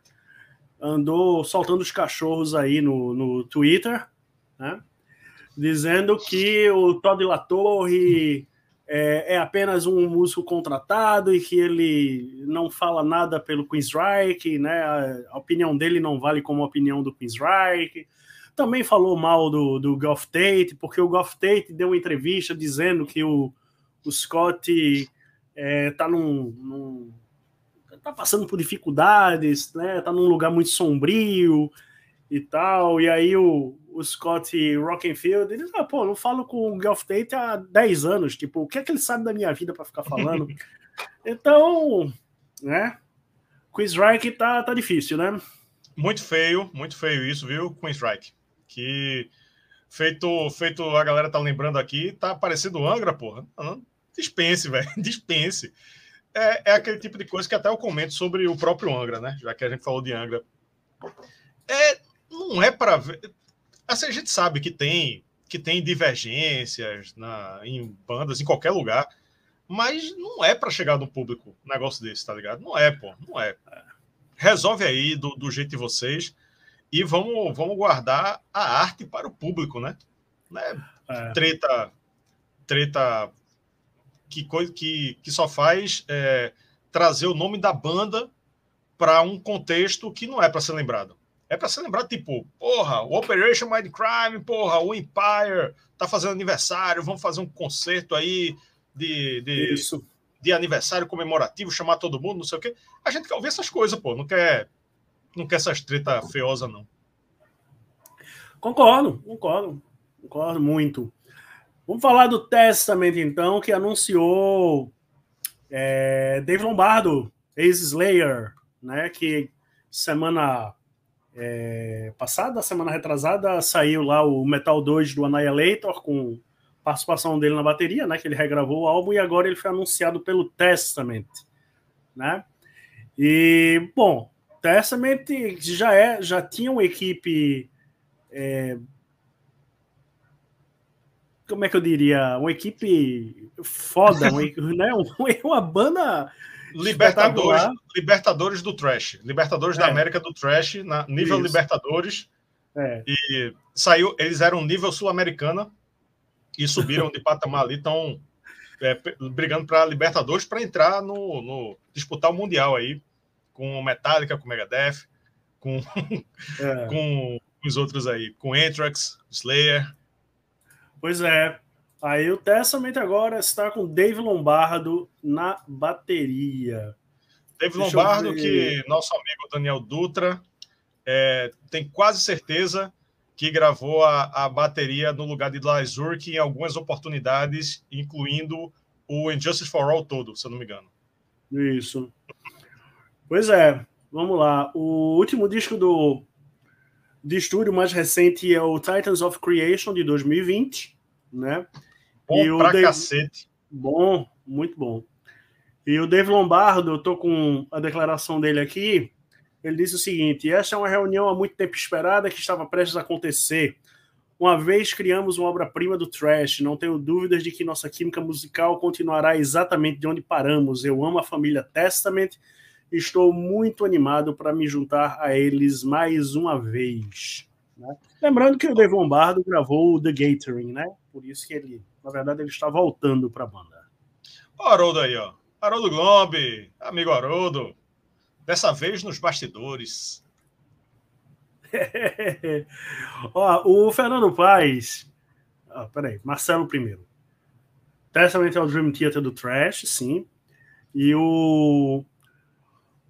Andou soltando os cachorros aí no, no Twitter, né? Dizendo que o Todd Latorre é, é, apenas um músico contratado e que ele não fala nada pelo Queensryche, né? A, a, opinião dele não vale como a opinião do Queensryche. Também falou mal do, do Goff Tate, porque o Goff Tate deu uma entrevista dizendo que o, o Scott é, tá num, num tá passando por dificuldades, né? Tá num lugar muito sombrio e tal. E aí o, o Scott Rockenfield, ele ah, pô, não falo com o Golf Tate há 10 anos, tipo, o que é que ele sabe da minha vida para ficar falando? <laughs> então, né? Quiz Reich tá, tá difícil, né? Muito feio, muito feio isso, viu, Queen's Reich? Que feito, feito a galera tá lembrando aqui, tá parecendo Angra, porra. Dispense, <laughs> velho, dispense. É, é aquele tipo de coisa que até eu comento sobre o próprio Angra, né? Já que a gente falou de Angra. É, não é para ver. Assim, a gente sabe que tem que tem divergências na, em bandas em qualquer lugar, mas não é para chegar no público um negócio desse, tá ligado? Não é, pô, não é. Resolve aí do, do jeito de vocês e vamos, vamos guardar a arte para o público, né? né? É. Treta, treta que coisa que, que só faz é, trazer o nome da banda para um contexto que não é para ser lembrado. É para ser lembrado, tipo, porra, o Operation Mind Crime, porra, o Empire tá fazendo aniversário, vamos fazer um concerto aí de, de, Isso. de aniversário comemorativo, chamar todo mundo, não sei o quê. A gente quer ouvir essas coisas, pô, não quer, não quer essas treta feiosa, não. Concordo, concordo, concordo muito. Vamos falar do Testament, então, que anunciou é, Dave Lombardo, ex-Slayer, né, que semana é, passada, semana retrasada, saiu lá o Metal 2 do Annihilator com participação dele na bateria, né? Que ele regravou o álbum e agora ele foi anunciado pelo Testament, né? E bom, Testament já é, já tinha uma equipe, é, como é que eu diria, uma equipe foda, uma, <laughs> né? uma banda Libertadores, Libertadores do Trash. Libertadores é. da América do Trash, na nível Isso. Libertadores. É. E saiu, eles eram nível sul-americana e subiram de <laughs> patamar ali, estão é, brigando para Libertadores para entrar no, no, disputar o Mundial aí com Metallica, com Megadeth, com, é. <laughs> com os outros aí, com Anthrax, Slayer. Pois é, Aí o Testament agora está com Dave Lombardo na bateria. Dave Deixa Lombardo, que nosso amigo Daniel Dutra é, tem quase certeza que gravou a, a bateria no lugar de Lars Urk em algumas oportunidades, incluindo o Injustice for All todo, se eu não me engano. Isso. Pois é, vamos lá. O último disco do de estúdio mais recente é o Titans of Creation de 2020, né? Bom e pra Dave... cacete. Bom, muito bom. E o Dave Lombardo, eu tô com a declaração dele aqui. Ele disse o seguinte: esta é uma reunião há muito tempo esperada que estava prestes a acontecer. Uma vez criamos uma obra-prima do trash, não tenho dúvidas de que nossa química musical continuará exatamente de onde paramos. Eu amo a família Testament e estou muito animado para me juntar a eles mais uma vez. Né? Lembrando que o Dave Lombardo gravou o The Gathering, né? Por isso que ele na verdade, ele está voltando para a banda. O Haroldo aí, ó. Haroldo Glombe, amigo Haroldo. Dessa vez nos bastidores. <laughs> ó, o Fernando Paes. Ah, peraí, Marcelo primeiro. Testament é o Dream Theater do Trash, sim. E o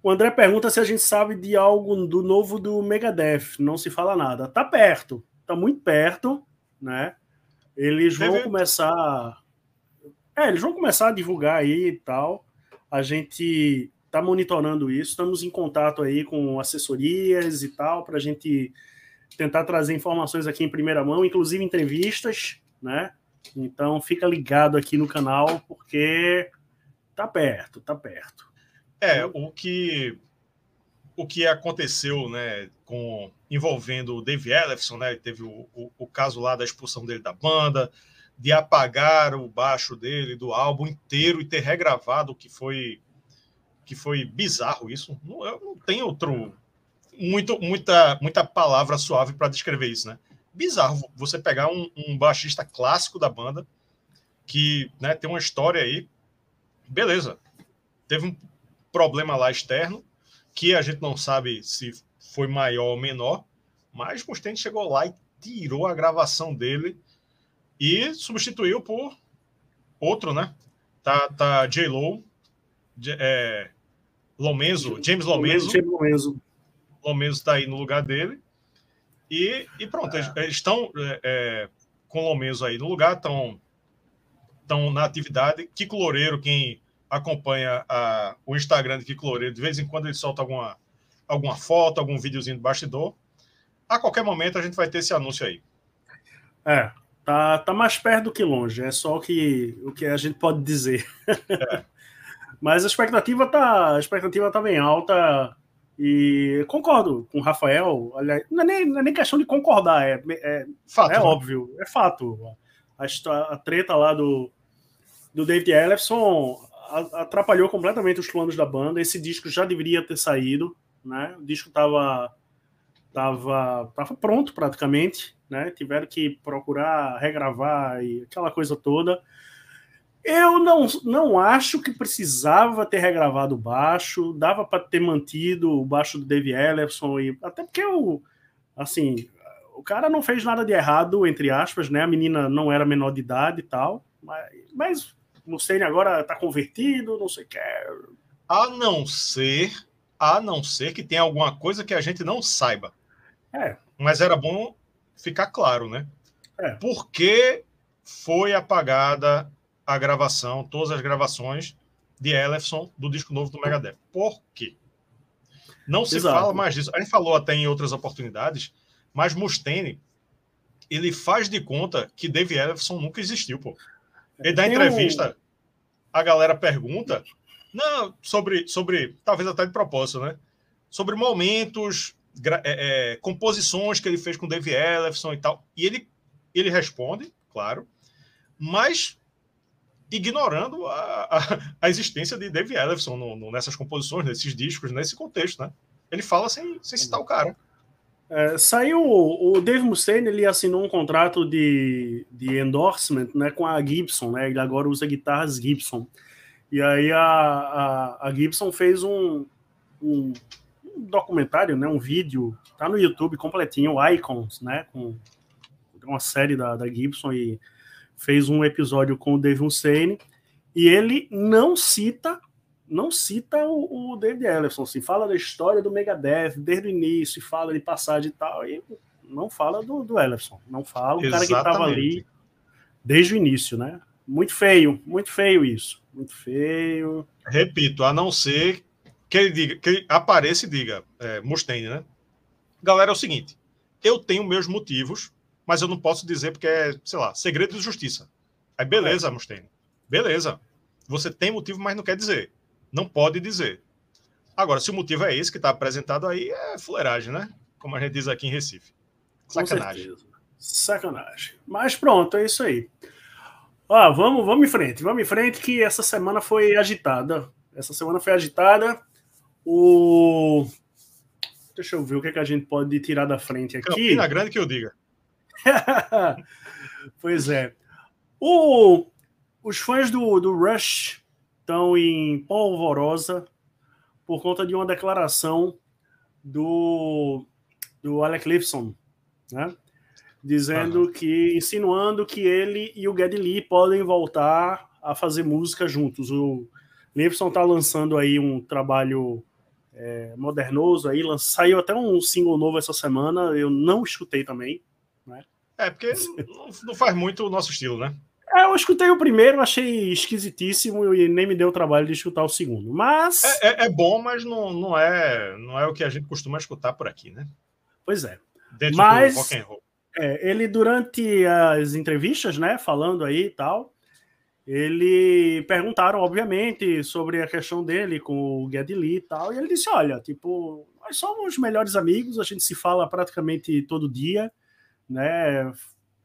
o André pergunta se a gente sabe de algo do novo do Megadeth. Não se fala nada. Tá perto, tá muito perto, né? Eles vão começar. É, eles vão começar a divulgar aí e tal. A gente está monitorando isso, estamos em contato aí com assessorias e tal, para a gente tentar trazer informações aqui em primeira mão, inclusive entrevistas, né? Então fica ligado aqui no canal, porque tá perto, tá perto. É, o que o que aconteceu, né, com envolvendo o Dave Ellefson, né, teve o, o, o, caso lá da expulsão dele da banda, de apagar o baixo dele do álbum inteiro e ter regravado, que foi que foi bizarro isso. Não, não tem outro muito muita muita palavra suave para descrever isso, né? Bizarro você pegar um, um baixista clássico da banda que, né, tem uma história aí, beleza? Teve um problema lá externo, que a gente não sabe se foi maior ou menor, mas o Mustaine chegou lá e tirou a gravação dele e substituiu por outro, né? Tá, tá J. Lo, é, Lomenzo, James Lomenzo. James Lomenzo. Lomenzo tá aí no lugar dele. E, e pronto, é. eles estão é, é, com o Lomenzo aí no lugar, estão na atividade. Kiko Loureiro, quem acompanha a, o Instagram de Kiko Loureiro, de vez em quando ele solta alguma, alguma foto, algum videozinho do bastidor. A qualquer momento a gente vai ter esse anúncio aí. É, tá, tá mais perto do que longe, é só o que, o que a gente pode dizer. É. <laughs> Mas a expectativa tá, a expectativa tá bem alta e concordo com o Rafael. Aliás, não é nem, não é nem questão de concordar, é, é, fato, é né? óbvio, é fato. A, a, treta lá do, do David Ellefson atrapalhou completamente os planos da banda. Esse disco já deveria ter saído, né? O disco estava tava, tava pronto praticamente, né? Tiveram que procurar regravar e aquela coisa toda. Eu não, não acho que precisava ter regravado o baixo, dava para ter mantido o baixo do Dave Ellison e até porque o assim, o cara não fez nada de errado entre aspas, né? A menina não era menor de idade e tal, mas, mas Mustaine agora está convertido, não sei o que. A não ser, a não ser que tenha alguma coisa que a gente não saiba. É. Mas era bom ficar claro, né? É. Por que foi apagada a gravação, todas as gravações de Ellefson do disco novo do Megadeth? Por quê? Não se Exato. fala mais disso. A gente falou até em outras oportunidades, mas Mustaine ele faz de conta que Dave Ellefson nunca existiu, pô. E da entrevista, um... a galera pergunta, não, sobre, sobre, talvez até de propósito, né? Sobre momentos, é, é, composições que ele fez com Dave Ellefson e tal. E ele, ele responde, claro, mas ignorando a, a, a existência de Dave Ellefson no, no, nessas composições, nesses discos, nesse contexto, né? Ele fala sem, sem citar o cara. É, saiu o Dave Mustaine, ele assinou um contrato de, de endorsement né, com a Gibson, né? Ele agora usa guitarras Gibson. E aí a, a, a Gibson fez um, um, um, documentário, né, um vídeo, tá no YouTube completinho, Icons, né? Com uma série da, da Gibson e fez um episódio com o Dave Mustaine e ele não cita não cita o, o David Ellison, se fala da história do Megadeth desde o início, fala de passagem e tal, e não fala do, do Ellison, não fala o cara que estava ali desde o início, né? Muito feio, muito feio isso, muito feio. Repito, a não ser que ele diga, que ele apareça e diga, é, Mustaine, né? Galera, é o seguinte, eu tenho meus motivos, mas eu não posso dizer porque é, sei lá, segredo de justiça. Aí beleza, é. Mustaine, beleza. Você tem motivo, mas não quer dizer não pode dizer. Agora, se o motivo é esse que está apresentado aí, é fuleiragem, né? Como a gente diz aqui em Recife. Sacanagem. Sacanagem. Mas pronto, é isso aí. Ó, vamos, vamos em frente, vamos em frente, que essa semana foi agitada. Essa semana foi agitada. O. Deixa eu ver o que, é que a gente pode tirar da frente aqui. Campina Grande que eu diga. <laughs> pois é. O... Os fãs do, do Rush estão em polvorosa por conta de uma declaração do, do Alec Lifson, né? dizendo uhum. que, insinuando que ele e o Geddy Lee podem voltar a fazer música juntos. O Lifson está lançando aí um trabalho é, modernoso aí, saiu até um single novo essa semana, eu não escutei também. Né? É, porque não faz muito o nosso estilo, né? É, eu escutei o primeiro, achei esquisitíssimo e nem me deu o trabalho de escutar o segundo. Mas. É, é, é, bom, mas não, não, é, não é o que a gente costuma escutar por aqui, né? Pois é. Dentro mas, do rock and roll. É, ele, durante as entrevistas, né, falando aí e tal, ele perguntaram, obviamente, sobre a questão dele com o Geddy Lee e tal, e ele disse: Olha, tipo, nós somos melhores amigos, a gente se fala praticamente todo dia, né?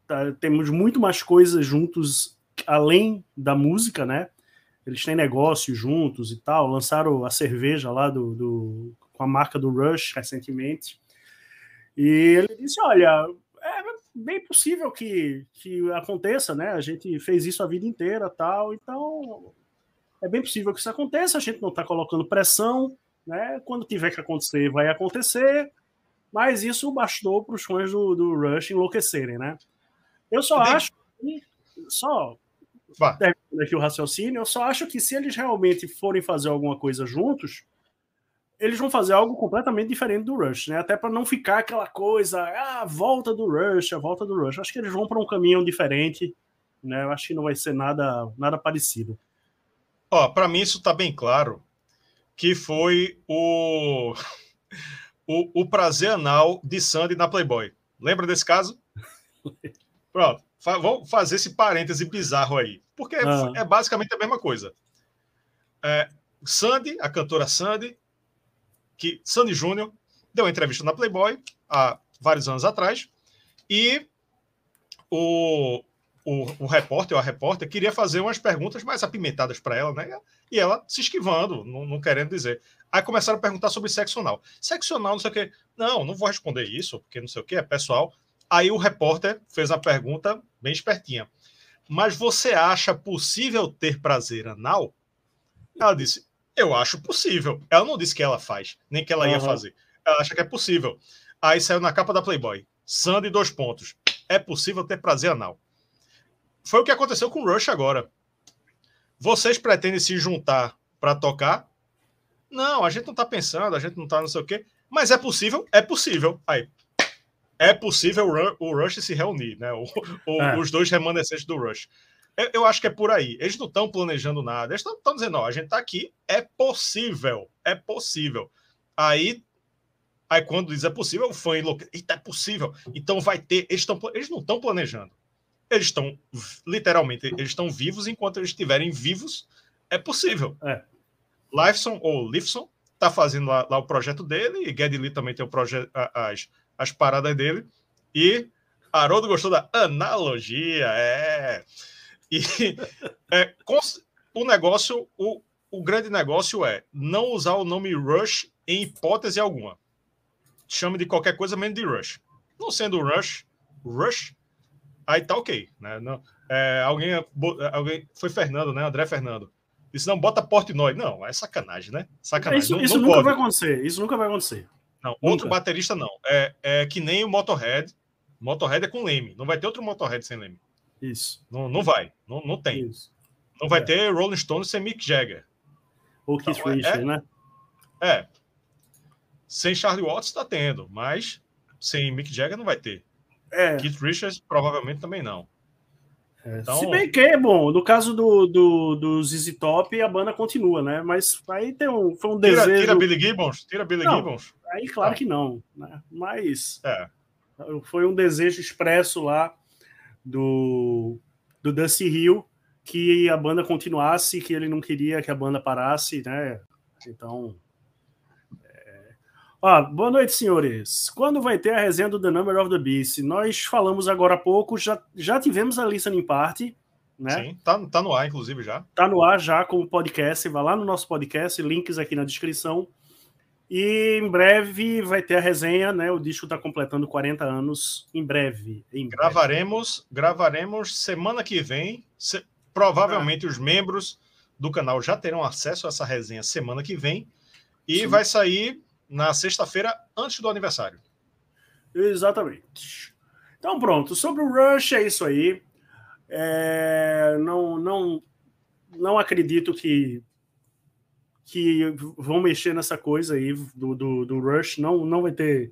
Tá, temos muito mais coisas juntos além da música, né? Eles têm negócio juntos e tal, lançaram a cerveja lá do, do com a marca do Rush recentemente. E ele disse: Olha, é bem possível que, que aconteça, né? A gente fez isso a vida inteira, tal, então é bem possível que isso aconteça. A gente não está colocando pressão, né? Quando tiver que acontecer, vai acontecer. Mas isso bastou para os fãs do, do Rush enlouquecerem, né? Eu só acho que, só terminando aqui o raciocínio, eu só acho que se eles realmente forem fazer alguma coisa juntos, eles vão fazer algo completamente diferente do Rush, né? Até para não ficar aquela coisa, ah, a volta do Rush, a volta do Rush. Acho que eles vão para um caminho diferente, né? Eu acho que não vai ser nada, nada parecido. Ó, para mim isso tá bem claro que foi o, <laughs> o, o prazer anal de Sandy na Playboy. Lembra desse caso? <laughs> Pronto, fa vamos fazer esse parêntese bizarro aí, porque ah. é basicamente a mesma coisa. É, Sandy, a cantora Sandy, que Sandy Júnior deu uma entrevista na Playboy há vários anos atrás e o, o, o repórter ou a repórter queria fazer umas perguntas mais apimentadas para ela, né? E ela se esquivando, não, não, querendo dizer. Aí começaram a perguntar sobre sexo anal. Sexo anal, não sei o quê. Não, não vou responder isso, porque não sei o quê, é pessoal. Aí o repórter fez a pergunta bem espertinha. Mas você acha possível ter prazer anal? Ela disse: eu acho possível. Ela não disse que ela faz, nem que ela uhum. ia fazer. Ela acha que é possível. Aí saiu na capa da Playboy. Sandy, dois pontos. É possível ter prazer anal. Foi o que aconteceu com o Rush agora. Vocês pretendem se juntar para tocar? Não, a gente não tá pensando, a gente não tá não sei o quê. Mas é possível? É possível. Aí. É possível o Rush se reunir, né? O, o, é. Os dois remanescentes do Rush. Eu, eu acho que é por aí. Eles não estão planejando nada. Eles estão dizendo, ó, a gente está aqui, é possível, é possível. Aí, aí quando diz é possível, o fã enlouquece. Eita, é possível. Então vai ter. Eles, tão, eles não estão planejando. Eles estão, literalmente, eles estão vivos enquanto eles estiverem vivos. É possível. É. Lifeson ou Lifson tá fazendo lá, lá, o projeto dele, e Geddy Lee também tem o projeto, as, as paradas dele. E Haroldo gostou da analogia, é. E <laughs> é, o negócio, o, o grande negócio é não usar o nome Rush em hipótese alguma. Chame de qualquer coisa menos de Rush. Não sendo Rush, Rush, aí tá ok. Né? Não, é, alguém, alguém. Foi Fernando, né? André Fernando. Disse, não, bota Portnoy. Não, é sacanagem, né? Sacanagem. Isso, não, isso não nunca pode. vai acontecer. Isso nunca vai acontecer. Não, nunca. outro baterista não. É, é que nem o Motorhead. Motorhead é com Leme. Não vai ter outro Motorhead sem Leme. Isso. Não, não vai. Não, não tem. Isso. Não vai é. ter Rolling Stones sem Mick Jagger. Ou Keith então, Richards, é, né? É. Sem Charlie Watts está tendo, mas sem Mick Jagger não vai ter. É. Keith Richards provavelmente também não. É, então... Se bem que, bom, no caso do, do, do ZZ Top, a banda continua, né? Mas aí tem um, foi um tira, desejo... Tira Billy Gibbons? Tira Billy não, Gibbons? Aí, claro que não, né? Mas é. foi um desejo expresso lá do, do Dusty Hill que a banda continuasse, que ele não queria que a banda parasse, né? Então. Ó, boa noite, senhores. Quando vai ter a resenha do The Number of the Beast? Nós falamos agora há pouco, já, já tivemos a listening party, né? Sim, tá, tá no ar, inclusive, já. Tá no ar já com o podcast. Vai lá no nosso podcast, links aqui na descrição. E em breve vai ter a resenha, né? O disco está completando 40 anos. Em breve, em breve. Gravaremos, gravaremos semana que vem. Se, provavelmente ah. os membros do canal já terão acesso a essa resenha semana que vem. E Sim. vai sair na sexta-feira antes do aniversário. Exatamente. Então pronto, sobre o Rush é isso aí. É, não, não, não acredito que que vão mexer nessa coisa aí do, do, do Rush. Não, não vai ter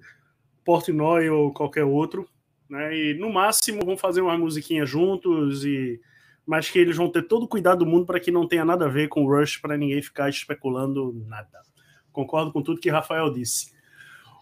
Portnoy ou qualquer outro. Né? E no máximo vão fazer uma musiquinha juntos e mas que eles vão ter todo o cuidado do mundo para que não tenha nada a ver com o Rush para ninguém ficar especulando nada. Concordo com tudo que Rafael disse.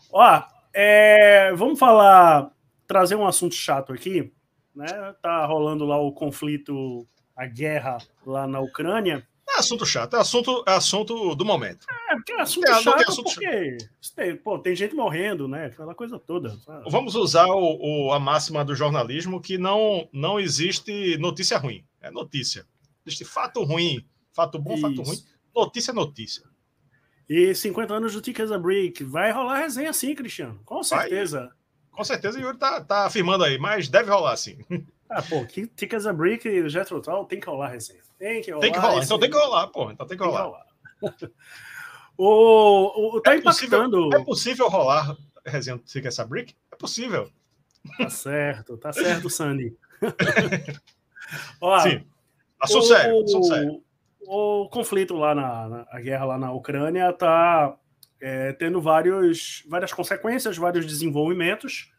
Ó, é, vamos falar trazer um assunto chato aqui, né? Tá rolando lá o conflito, a guerra lá na Ucrânia. É assunto chato, é assunto, é assunto do momento. É, porque é assunto é, chato, assunto porque tem, pô, tem gente morrendo, né? Aquela coisa toda. Sabe? Vamos usar o, o, a máxima do jornalismo que não, não existe notícia ruim. É notícia. Existe fato ruim, fato bom, Isso. fato ruim. Notícia é notícia. E 50 anos do Tickets a Brick. Vai rolar resenha sim, Cristiano. Com certeza. Vai. Com certeza o Yuri tá, tá afirmando aí, mas deve rolar sim. <laughs> Ah, pô, Tickets a Brick e o Jetro Tal tem que rolar resenha. Tem que rolar. Tem que rolar, então tem que rolar, pô. Então tem que rolar. Tem que rolar. <laughs> o, o, tá é impactando. Possível, é possível rolar resenha do Tickets a Brick? É possível. Tá certo, tá certo, Sandy. <laughs> Ó, Sim. Assunto o, sério, assunto sério. O conflito lá na, na a guerra lá na Ucrânia tá é, tendo vários, várias consequências, vários desenvolvimentos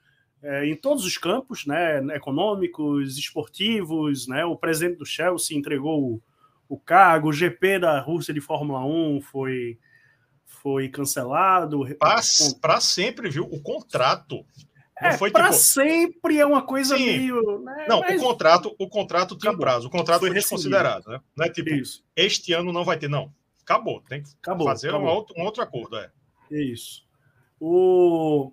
é, em todos os campos, né, econômicos, esportivos, né, o presidente do Chelsea entregou o, o cargo, o GP da Rússia de Fórmula 1 foi, foi cancelado. Para sempre, viu? O contrato. Não é, foi para tipo... sempre é uma coisa Sim. meio. Né, não, mas... o contrato, o contrato tinha um prazo, o contrato foi, foi desconsiderado, né? Não é tipo, Isso. este ano não vai ter, não. Acabou, tem que acabou, fazer acabou. Um, outro, um outro acordo, é. Isso. O,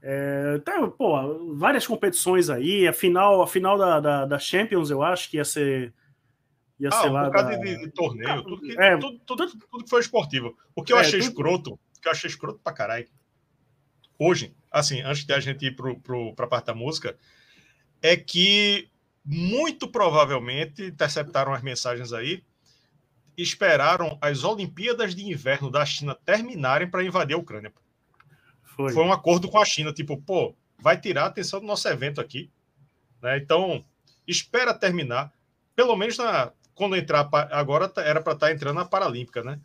é, tem, pô, várias competições aí. A final, a final da, da, da Champions, eu acho que ia ser. Ia ah, ser um lá da... de, de, torneio, ah, tudo que, é, tudo, tudo, tudo, que foi esportivo. O que eu é, achei tudo... escroto, o que eu achei escroto pra caralho, hoje, assim, antes de a gente ir pro, pra parte da música, é que muito provavelmente interceptaram as mensagens aí, esperaram as Olimpíadas de Inverno da China terminarem para invadir a Ucrânia. Foi. Foi um acordo com a China, tipo, pô, vai tirar a atenção do nosso evento aqui. Né? Então, espera terminar. Pelo menos na, quando entrar. Agora tá, era para estar tá entrando na Paralímpica, né?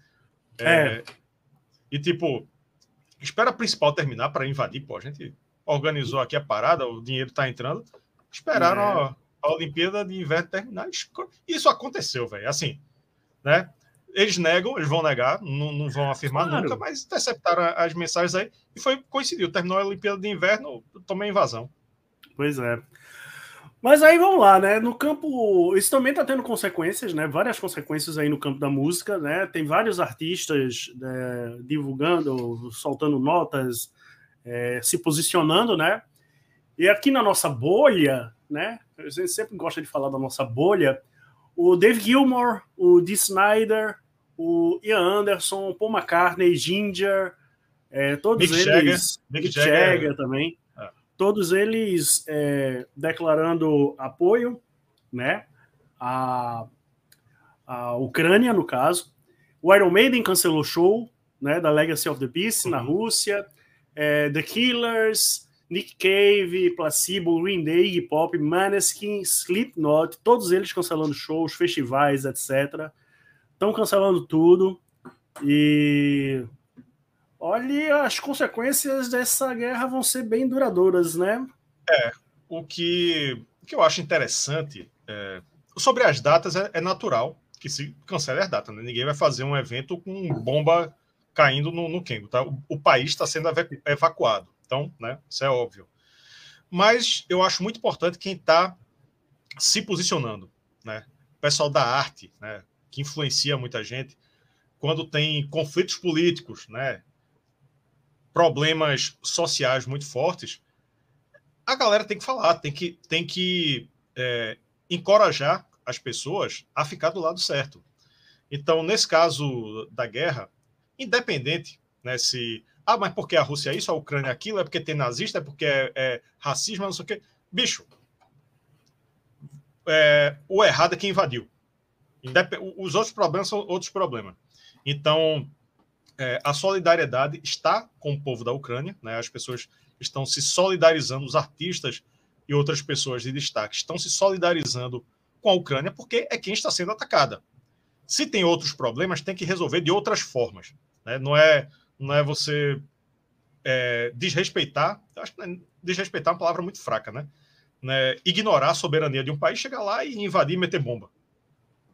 É. é. E tipo, espera a principal terminar para invadir. Pô, a gente organizou aqui a parada, o dinheiro está entrando. Esperaram é. a, a Olimpíada de Inverno terminar. Isso aconteceu, velho. Assim, né? eles negam, eles vão negar, não, não vão afirmar claro. nunca, mas interceptaram as mensagens aí e foi coincidiu. Terminou a Olimpíada de Inverno, tomei invasão. Pois é. Mas aí vamos lá, né? No campo, isso também está tendo consequências, né? Várias consequências aí no campo da música, né? Tem vários artistas né, divulgando, soltando notas, é, se posicionando, né? E aqui na nossa bolha, né? A gente sempre gosta de falar da nossa bolha. O Dave Gilmore, o Dee Snyder, o Ian Anderson, Paul McCartney, Ginger, é, todos Mick eles. Jagger, Mick Jagger, Jagger também. Todos eles é, declarando apoio né, à, à Ucrânia, no caso. O Iron Maiden cancelou o show né, da Legacy of the Beast uhum. na Rússia. É, the Killers, Nick Cave, Placebo, Green Day, Iggy Pop, Maneskin, Slipknot, todos eles cancelando shows, festivais, etc estão cancelando tudo e olha, as consequências dessa guerra vão ser bem duradouras, né? É, o que, o que eu acho interessante é, sobre as datas é, é, natural que se cancele as datas, né? Ninguém vai fazer um evento com bomba caindo no, no Kengo, tá? O, o país está sendo evacuado, então, né? Isso é óbvio. Mas eu acho muito importante quem está se posicionando, né? O pessoal da arte, né? que influencia muita gente, quando tem conflitos políticos, né, problemas sociais muito fortes, a galera tem que falar, tem que, tem que é, encorajar as pessoas a ficar do lado certo. Então, nesse caso da guerra, independente né, se. Ah, mas porque a Rússia é isso, a Ucrânia é aquilo, é porque tem nazista, é porque é, é racismo, não sei o quê. Bicho, é, o errado é quem invadiu. Os outros problemas são outros problemas. Então, é, a solidariedade está com o povo da Ucrânia, né? as pessoas estão se solidarizando, os artistas e outras pessoas de destaque estão se solidarizando com a Ucrânia porque é quem está sendo atacada. Se tem outros problemas, tem que resolver de outras formas. Né? Não, é, não é você é, desrespeitar, acho que é, desrespeitar é uma palavra muito fraca, né? né? Ignorar a soberania de um país, chegar lá e invadir e meter bomba.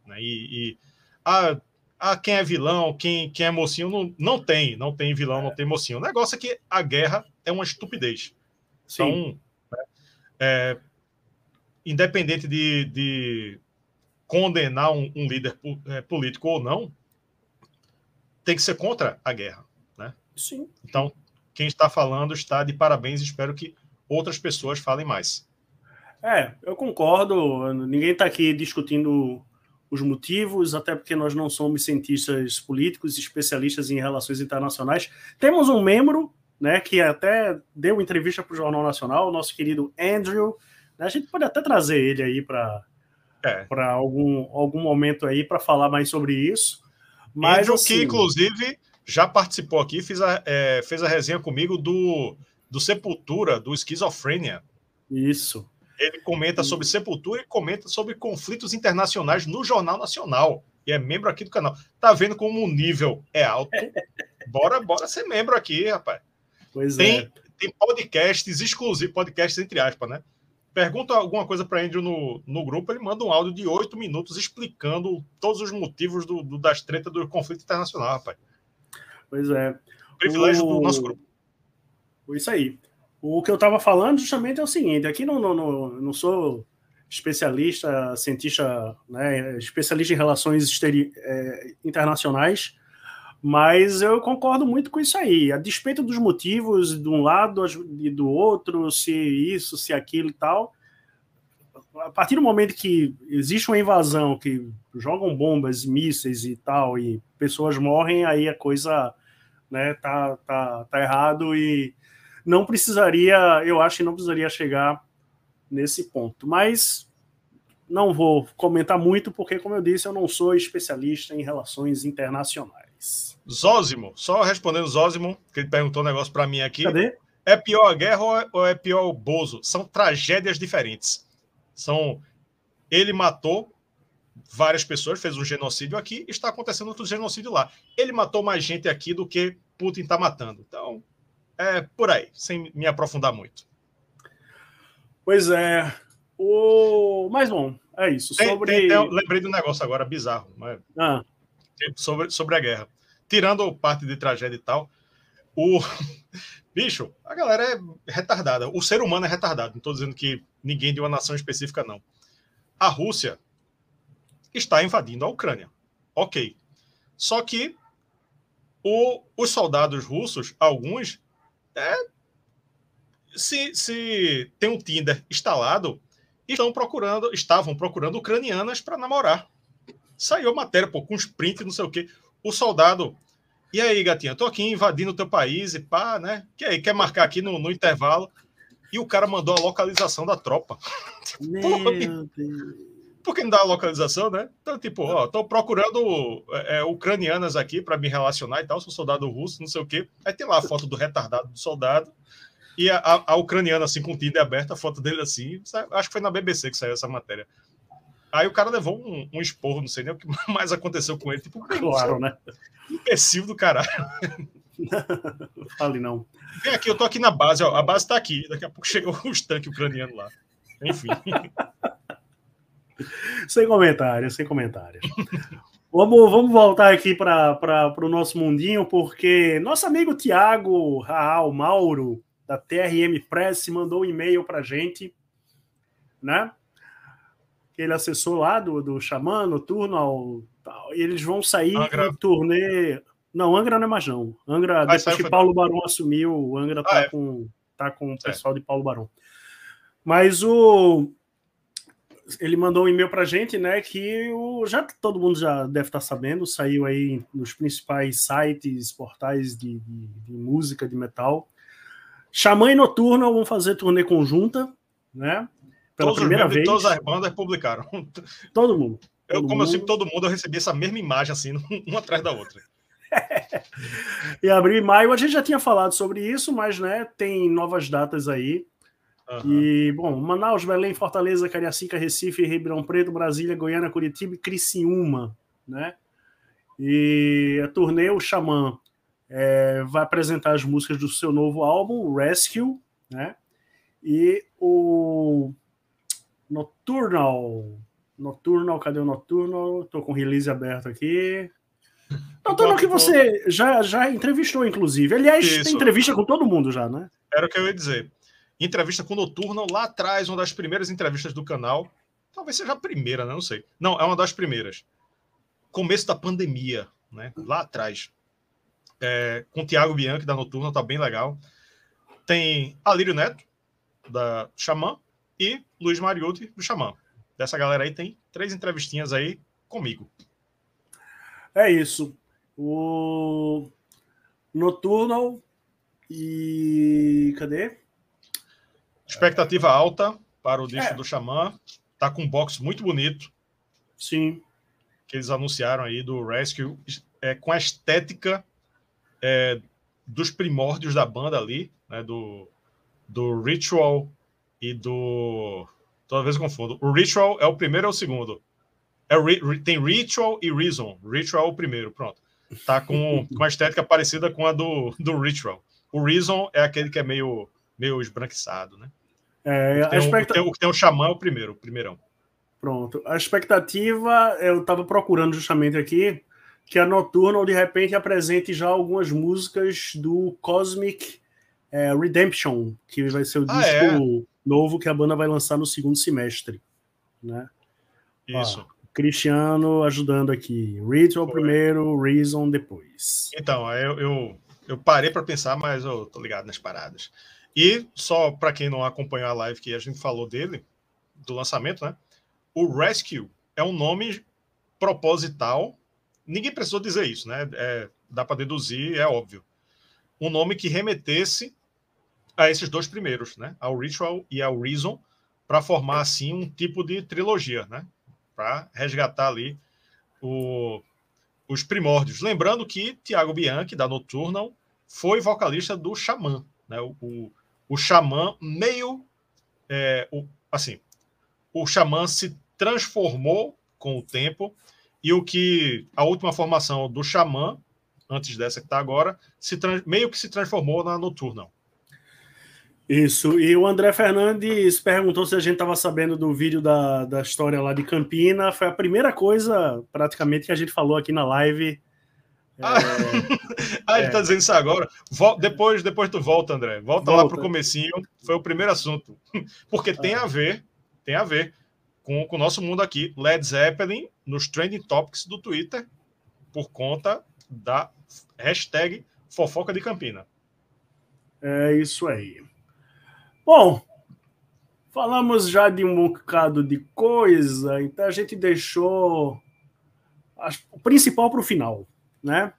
Né? E, e a, a quem é vilão, quem, quem é mocinho, não, não tem, não tem vilão, é. não tem mocinho. O negócio é que a guerra é uma estupidez. Sim. Então, né? é, independente de, de condenar um, um líder é, político ou não, tem que ser contra a guerra. Né? Sim. Então, quem está falando está de parabéns. Espero que outras pessoas falem mais. É, eu concordo. Ninguém está aqui discutindo os motivos, até porque nós não somos cientistas políticos, especialistas em relações internacionais. Temos um membro, né, que até deu entrevista para o Jornal Nacional, o nosso querido Andrew. Né, a gente pode até trazer ele aí para é. para algum, algum momento aí para falar mais sobre isso. Mas Andrew, assim, que inclusive já participou aqui, fez a, é, fez a resenha comigo do, do Sepultura, do Esquizofrênia. Isso. Ele comenta sobre Sepultura e comenta sobre conflitos internacionais no Jornal Nacional. E é membro aqui do canal. Tá vendo como o nível é alto? <laughs> Bora, bora ser membro aqui, rapaz. Pois tem, é. Tem podcasts exclusivos, podcasts entre aspas, né? Pergunta alguma coisa para Andrew no, no grupo, ele manda um áudio de oito minutos explicando todos os motivos do, do, das tretas do conflito internacional, rapaz. Pois é. Privilégio o... do nosso grupo. Isso aí. O que eu estava falando justamente é o seguinte: aqui não, não, não, não sou especialista, cientista, né, especialista em relações exteri é, internacionais, mas eu concordo muito com isso aí. A despeito dos motivos de um lado e do outro, se isso, se aquilo e tal, a partir do momento que existe uma invasão, que jogam bombas, mísseis e tal, e pessoas morrem, aí a coisa né, tá, tá, tá errado e não precisaria, eu acho que não precisaria chegar nesse ponto. Mas não vou comentar muito, porque, como eu disse, eu não sou especialista em relações internacionais. Zózimo, só respondendo Zózimo, que ele perguntou um negócio para mim aqui. Cadê? É pior a guerra ou é pior o Bozo? São tragédias diferentes. São. Ele matou várias pessoas, fez um genocídio aqui, está acontecendo outro genocídio lá. Ele matou mais gente aqui do que Putin está matando. Então, é por aí, sem me aprofundar muito. Pois é. O... Mas bom, é isso. Tem, sobre... Tem, lembrei do negócio agora bizarro. Mas... Ah. Sobre, sobre a guerra. Tirando parte de tragédia e tal, o. <laughs> Bicho, a galera é retardada. O ser humano é retardado. Não estou dizendo que ninguém de uma nação específica, não. A Rússia está invadindo a Ucrânia. Ok. Só que o, os soldados russos, alguns, é, se, se tem um Tinder instalado, estão procurando, estavam procurando ucranianas para namorar. Saiu matéria, pô, com uns prints, não sei o quê. O soldado. E aí, gatinha, tô aqui invadindo o teu país e pá, né? Que aí, quer marcar aqui no, no intervalo? E o cara mandou a localização da tropa. Meu <laughs> Deus. Por que não dá a localização, né? Então, tipo, ó, tô procurando é, é ucranianas aqui para me relacionar e tal, sou soldado russo, não sei o quê. Aí tem lá a foto do retardado do soldado e a, a, a ucraniana, assim, com o Tinder aberto, a foto dele assim. Acho que foi na BBC que saiu essa matéria. Aí o cara levou um, um esporro, não sei nem o que <laughs> mais aconteceu com ele. Tipo, claro, né? Imbecil do caralho. <laughs> Fale não. Vem aqui, eu tô aqui na base, ó. A base tá aqui. Daqui a pouco chegou <laughs> os tanques ucranianos lá. Enfim. Sem comentários, sem comentários. <laughs> vamos, vamos voltar aqui para o nosso mundinho, porque nosso amigo Tiago Raal Mauro, da TRM Press, mandou um e-mail para gente, né? Ele acessou lá do, do Xamã, Noturno, ao, eles vão sair em turnê. Não, Angra não é mais não. Angra, ah, depois que Paulo Barão assumiu, o Angra tá, ah, é. com, tá com o pessoal de Paulo Barão. Mas o, ele mandou um e-mail para a gente, né? Que o, já todo mundo já deve estar tá sabendo, saiu aí nos principais sites, portais de, de, de música, de metal. Xamã e Noturno vão fazer turnê conjunta, né? Pela todos primeira vez. Todas as bandas publicaram. <laughs> Todo mundo. Eu, todo como mundo. eu sigo todo mundo, eu recebi essa mesma imagem, assim, <laughs> uma atrás da outra. <laughs> e abril e maio, a gente já tinha falado sobre isso, mas né, tem novas datas aí. Uhum. E, bom, Manaus, Belém, Fortaleza, Cariacica, Recife, Ribeirão Preto, Brasília, Goiânia, Curitiba e Criciúma, né? E a turnê, o Xamã é, vai apresentar as músicas do seu novo álbum, Rescue, né? E o Nocturnal. Nocturnal, cadê o Nocturnal? Tô com o release aberto aqui. <laughs> Nocturnal que você já, já entrevistou, inclusive. Aliás, Isso. tem entrevista com todo mundo já, né? Era o que eu ia dizer. Entrevista com o Noturno lá atrás, uma das primeiras entrevistas do canal. Talvez seja a primeira, né? Não sei. Não, é uma das primeiras. Começo da pandemia, né? Lá atrás. É, com o Thiago Bianchi da Noturna, tá bem legal. Tem Alírio Neto, da Xamã, e Luiz Mariuti, do Xamã. Dessa galera aí tem três entrevistinhas aí comigo. É isso. O Nocturnal e. Cadê? Expectativa alta para o disco é. do Xamã. Tá com um box muito bonito. Sim. Que eles anunciaram aí do Rescue. É, com a estética é, dos primórdios da banda ali, né? Do, do Ritual e do. Toda vez eu confundo. O Ritual é o primeiro ou o segundo? É, tem Ritual e Reason. Ritual é o primeiro, pronto. Tá com, <laughs> com uma estética parecida com a do, do Ritual. O Reason é aquele que é meio, meio esbranquiçado, né? É, o, que expecta... tem, o que tem o Xamã é o primeiro, o primeirão. Pronto. A expectativa, eu estava procurando justamente aqui, que a Nocturnal de repente apresente já algumas músicas do Cosmic é, Redemption, que vai ser o ah, disco é? novo que a banda vai lançar no segundo semestre. Né? Isso. Ó, Cristiano ajudando aqui. Ritual Foi. primeiro, Reason depois. Então, eu, eu, eu parei para pensar, mas eu tô ligado nas paradas. E só para quem não acompanhou a live que a gente falou dele, do lançamento, né? O Rescue é um nome proposital. Ninguém precisou dizer isso, né? É, dá para deduzir, é óbvio. Um nome que remetesse a esses dois primeiros, né? Ao Ritual e ao Reason, para formar assim um tipo de trilogia, né? para resgatar ali o, os primórdios. Lembrando que Tiago Bianchi, da Nocturnal, foi vocalista do Xamã. Né? O, o Xamã meio. É, o, assim, o Xamã se transformou com o tempo e o que a última formação do Xamã, antes dessa que está agora, se meio que se transformou na Nocturnal. Isso, e o André Fernandes perguntou se a gente estava sabendo do vídeo da, da história lá de Campina. Foi a primeira coisa, praticamente, que a gente falou aqui na live. Ah, é... <laughs> ah ele está é. dizendo isso agora. Vol depois, depois tu volta, André. Volta, volta. lá para o comecinho. Foi o primeiro assunto. <laughs> Porque tem ah. a ver, tem a ver com, com o nosso mundo aqui. Led Zeppelin nos Trending Topics do Twitter por conta da hashtag fofoca de Campina. É isso aí. Bom, falamos já de um bocado de coisa, então a gente deixou o principal para o final, né?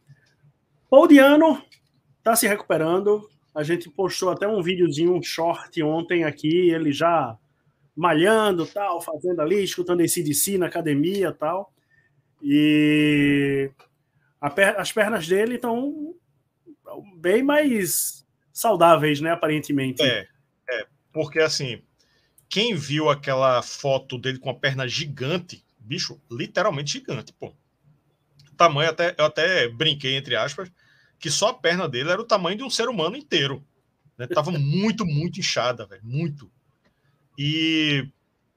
Paul Diano está se recuperando. A gente postou até um videozinho, um short ontem aqui, ele já malhando, tal, fazendo ali, escutando esse DC na academia, tal. E per as pernas dele estão bem mais saudáveis, né, aparentemente. É. Porque, assim, quem viu aquela foto dele com a perna gigante, bicho, literalmente gigante, pô. Tamanho, até, eu até brinquei, entre aspas, que só a perna dele era o tamanho de um ser humano inteiro. Né? Tava muito, muito inchada, velho. Muito. E.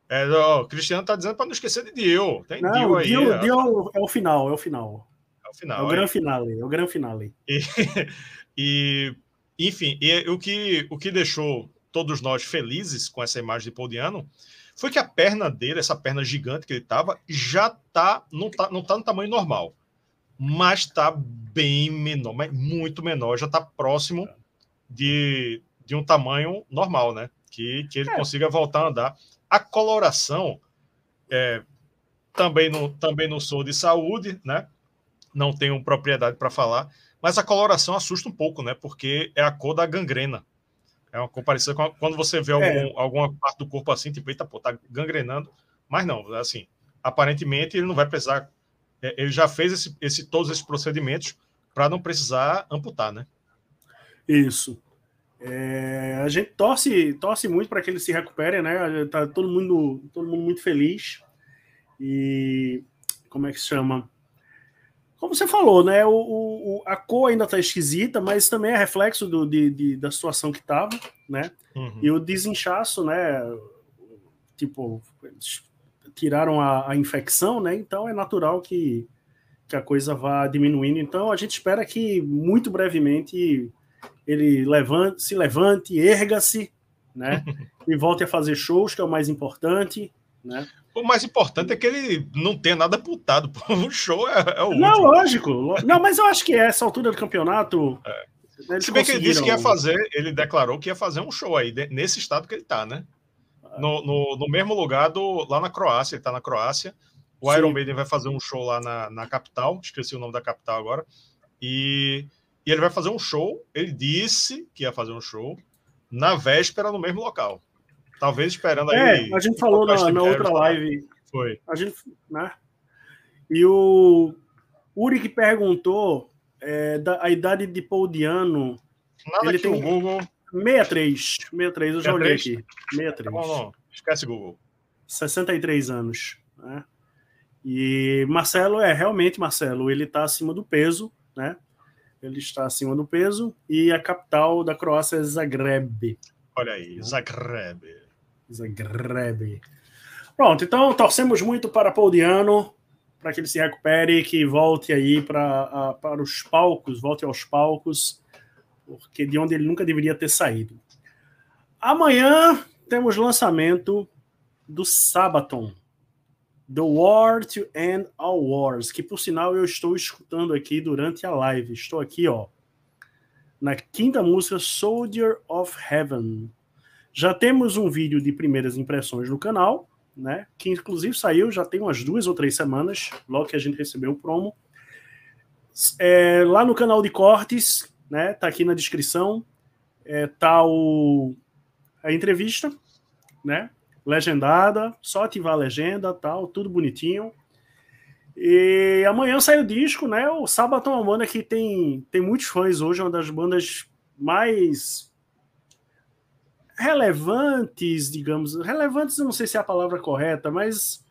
É, ó, o Cristiano tá dizendo para não esquecer de Dio. Tem não, Dio aí. Dio, é, Dio é o final, é o final. É o final. É o grande finale, é o grande finale. E, <laughs> e enfim, e, o, que, o que deixou todos nós felizes com essa imagem de Pauliano, foi que a perna dele, essa perna gigante que ele estava, já tá não, tá não tá no tamanho normal, mas está bem menor, mas muito menor, já está próximo de, de um tamanho normal, né? Que, que ele é. consiga voltar a andar. A coloração é, também, não, também não sou de saúde, né? Não tenho propriedade para falar, mas a coloração assusta um pouco, né? Porque é a cor da gangrena. É uma comparação com quando você vê algum, é. alguma parte do corpo assim, tipo, eita, pô, tá gangrenando. Mas não, assim, aparentemente ele não vai precisar. É, ele já fez esse, esse todos esses procedimentos para não precisar amputar, né? Isso. É, a gente torce, torce muito para que ele se recupere, né? Tá todo mundo, todo mundo muito feliz. E como é que se chama? como você falou, né? O, o a cor ainda tá esquisita, mas também é reflexo do, de, de da situação que tava, né? Uhum. E o desinchaço, né? Tipo, tiraram a, a, infecção, né? Então é natural que, que a coisa vá diminuindo. Então a gente espera que muito brevemente ele levante, se levante, erga-se, né? <laughs> e volte a fazer shows, que é o mais importante, né? O mais importante é que ele não tenha nada putado. O show é, é o Não, último. lógico. Não, mas eu acho que essa altura do campeonato. É. Se bem que ele disse que ia fazer, ele declarou que ia fazer um show aí, nesse estado que ele tá, né? No, no, no mesmo lugar do, lá na Croácia, ele tá na Croácia. O Sim. Iron Maiden vai fazer um show lá na, na capital, esqueci o nome da capital agora. E, e ele vai fazer um show. Ele disse que ia fazer um show na véspera no mesmo local. Talvez esperando aí. É, a gente falou na, na outra live. Foi. A gente, né? E o Uri que perguntou é, da, a idade de Paul Diano. Nada ele tem o Google. 63. 63, eu já 63? olhei aqui. 63. Não, não, esquece Google. 63 anos. Né? E Marcelo é realmente Marcelo, ele está acima do peso, né? Ele está acima do peso e a capital da Croácia é Zagreb. Olha aí, Zagreb. Zagreb. Pronto, então torcemos muito para Pauliano, para que ele se recupere, que volte aí para, para os palcos, volte aos palcos, porque de onde ele nunca deveria ter saído. Amanhã temos lançamento do Sabaton, The War to End All Wars, que por sinal eu estou escutando aqui durante a live. Estou aqui, ó, na quinta música Soldier of Heaven. Já temos um vídeo de primeiras impressões no canal, né? Que inclusive saiu já tem umas duas ou três semanas, logo que a gente recebeu o promo. É, lá no canal de cortes, né? Tá aqui na descrição. É, tá o, a entrevista, né? legendada, só ativar a legenda, tal, tudo bonitinho. E amanhã sai o disco, né? O Sábado é uma banda que tem, tem muitos fãs hoje, é uma das bandas mais relevantes, digamos. Relevantes, eu não sei se é a palavra correta, mas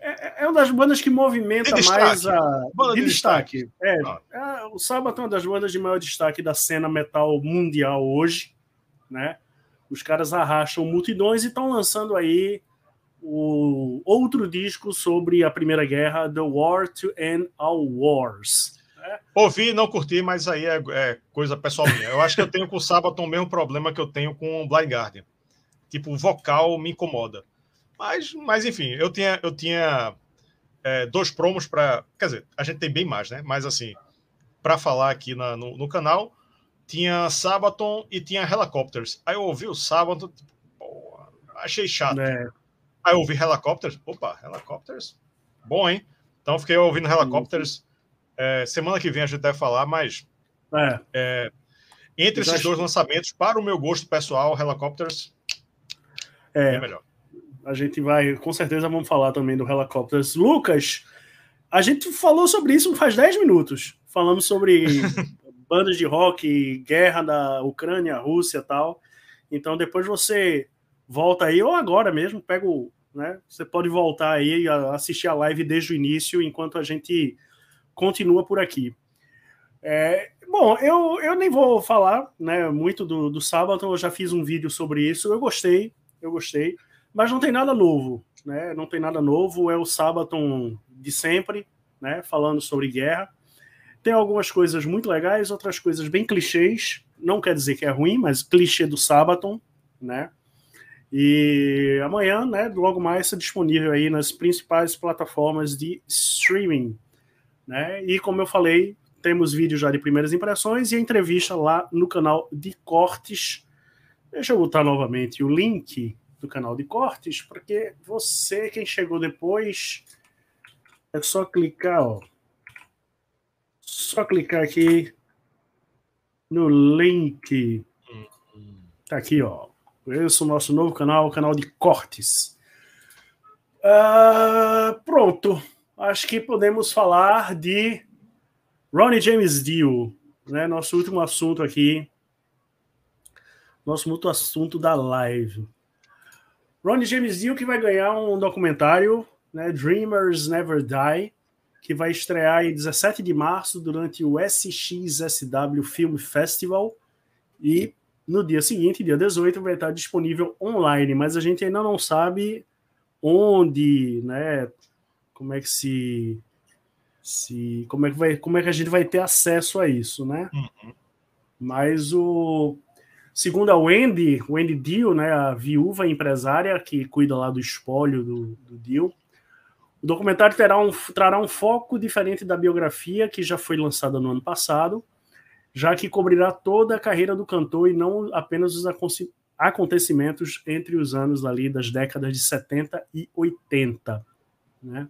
é, é uma das bandas que movimenta mais a. Banda de, de destaque. destaque. É, ah. é, o Sábado é uma das bandas de maior destaque da cena metal mundial hoje, né? Os caras arrastam multidões e estão lançando aí o outro disco sobre a Primeira Guerra, The War to End All Wars. É. Ouvi não curti, mas aí é, é, coisa pessoal minha. Eu acho que eu tenho com o Sabaton o mesmo problema que eu tenho com o Blind Guardian. Tipo, o vocal me incomoda. Mas, mas enfim, eu tinha, eu tinha é, dois promos para. Quer dizer, a gente tem bem mais, né? Mas assim, para falar aqui na, no, no canal tinha Sabaton e tinha Helicopters. Aí eu ouvi o Sabaton, tipo, pô, achei chato. É. Aí eu ouvi Helicopters, opa, Helicopters, bom, hein? Então fiquei ouvindo Helicopters. É, semana que vem a gente deve falar, mas é. É, entre esses dois lançamentos, para o meu gosto pessoal, Helicopters é, é melhor. A gente vai, com certeza, vamos falar também do Helicopters. Lucas, a gente falou sobre isso faz 10 minutos. Falamos sobre <laughs> bandas de rock, guerra da Ucrânia, Rússia e tal. Então depois você volta aí, ou agora mesmo, pega o. Né, você pode voltar aí e assistir a live desde o início, enquanto a gente continua por aqui. É, bom, eu, eu nem vou falar né, muito do, do sábado, eu já fiz um vídeo sobre isso. Eu gostei, eu gostei, mas não tem nada novo. Né, não tem nada novo, é o sábado de sempre, né, falando sobre guerra. Tem algumas coisas muito legais, outras coisas bem clichês. Não quer dizer que é ruim, mas clichê do Sabaton, né? E amanhã, né, logo mais, está disponível aí nas principais plataformas de streaming, né? E como eu falei, temos vídeos já de primeiras impressões e entrevista lá no canal de cortes. Deixa eu botar novamente o link do canal de cortes, porque você, quem chegou depois, é só clicar, ó, só clicar aqui no link. Tá aqui, ó. Esse é o nosso novo canal, o canal de cortes. Uh, pronto. Acho que podemos falar de Ronnie James Dio, né? Nosso último assunto aqui. Nosso último assunto da live. Ronnie James Dio que vai ganhar um documentário, né? Dreamers Never Die que vai estrear em 17 de março durante o SXSW Film Festival e no dia seguinte, dia 18, vai estar disponível online, mas a gente ainda não sabe onde, né? Como é que se se como é que vai como é que a gente vai ter acesso a isso, né? Uhum. Mas o Segundo a Wendy, Wendy Dio, né, a viúva empresária que cuida lá do espólio do, do Dio, o documentário terá um, trará um foco diferente da biografia que já foi lançada no ano passado, já que cobrirá toda a carreira do cantor e não apenas os acontecimentos entre os anos ali das décadas de 70 e 80. Né?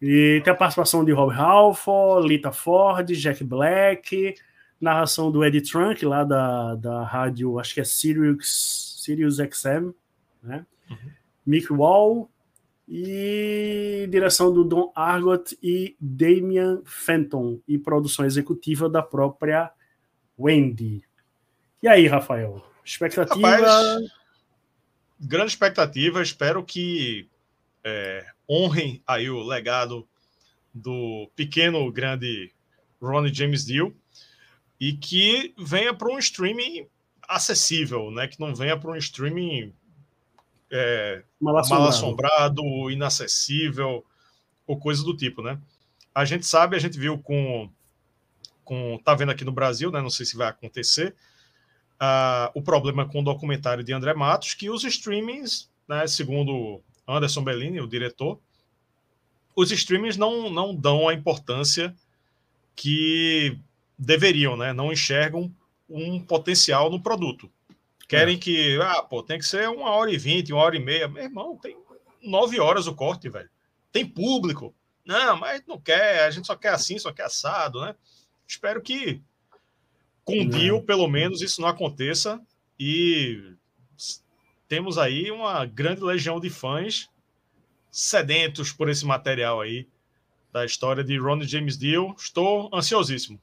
E tem a participação de Rob Halford, Lita Ford, Jack Black, narração do Eddie Trunk, lá da, da rádio, acho que é Sirius, Sirius XM, né? Uhum. Mick Wall, e direção do Don Argot e Damian Fenton, e produção executiva da própria Wendy. E aí, Rafael? Expectativa? Rapaz, grande expectativa, espero que é, honrem aí o legado do pequeno, grande Ronnie James Dio e que venha para um streaming acessível, né? Que não venha para um streaming é, mal, assombrado. mal assombrado, inacessível ou coisa do tipo, né? A gente sabe, a gente viu com, com tá vendo aqui no Brasil, né? Não sei se vai acontecer. Uh, o problema com o documentário de André Matos, que os streamings, né, segundo Anderson Bellini, o diretor, os streamings não, não dão a importância que deveriam, né? Não enxergam um potencial no produto. Querem é. que, ah, pô, tem que ser uma hora e vinte, uma hora e meia. Meu irmão, tem nove horas o corte, velho. Tem público. Não, mas não quer, a gente só quer assim, só quer assado, né? Espero que com o Dio, pelo menos, isso não aconteça e temos aí uma grande legião de fãs sedentos por esse material aí da história de Ronnie James Dio. Estou ansiosíssimo.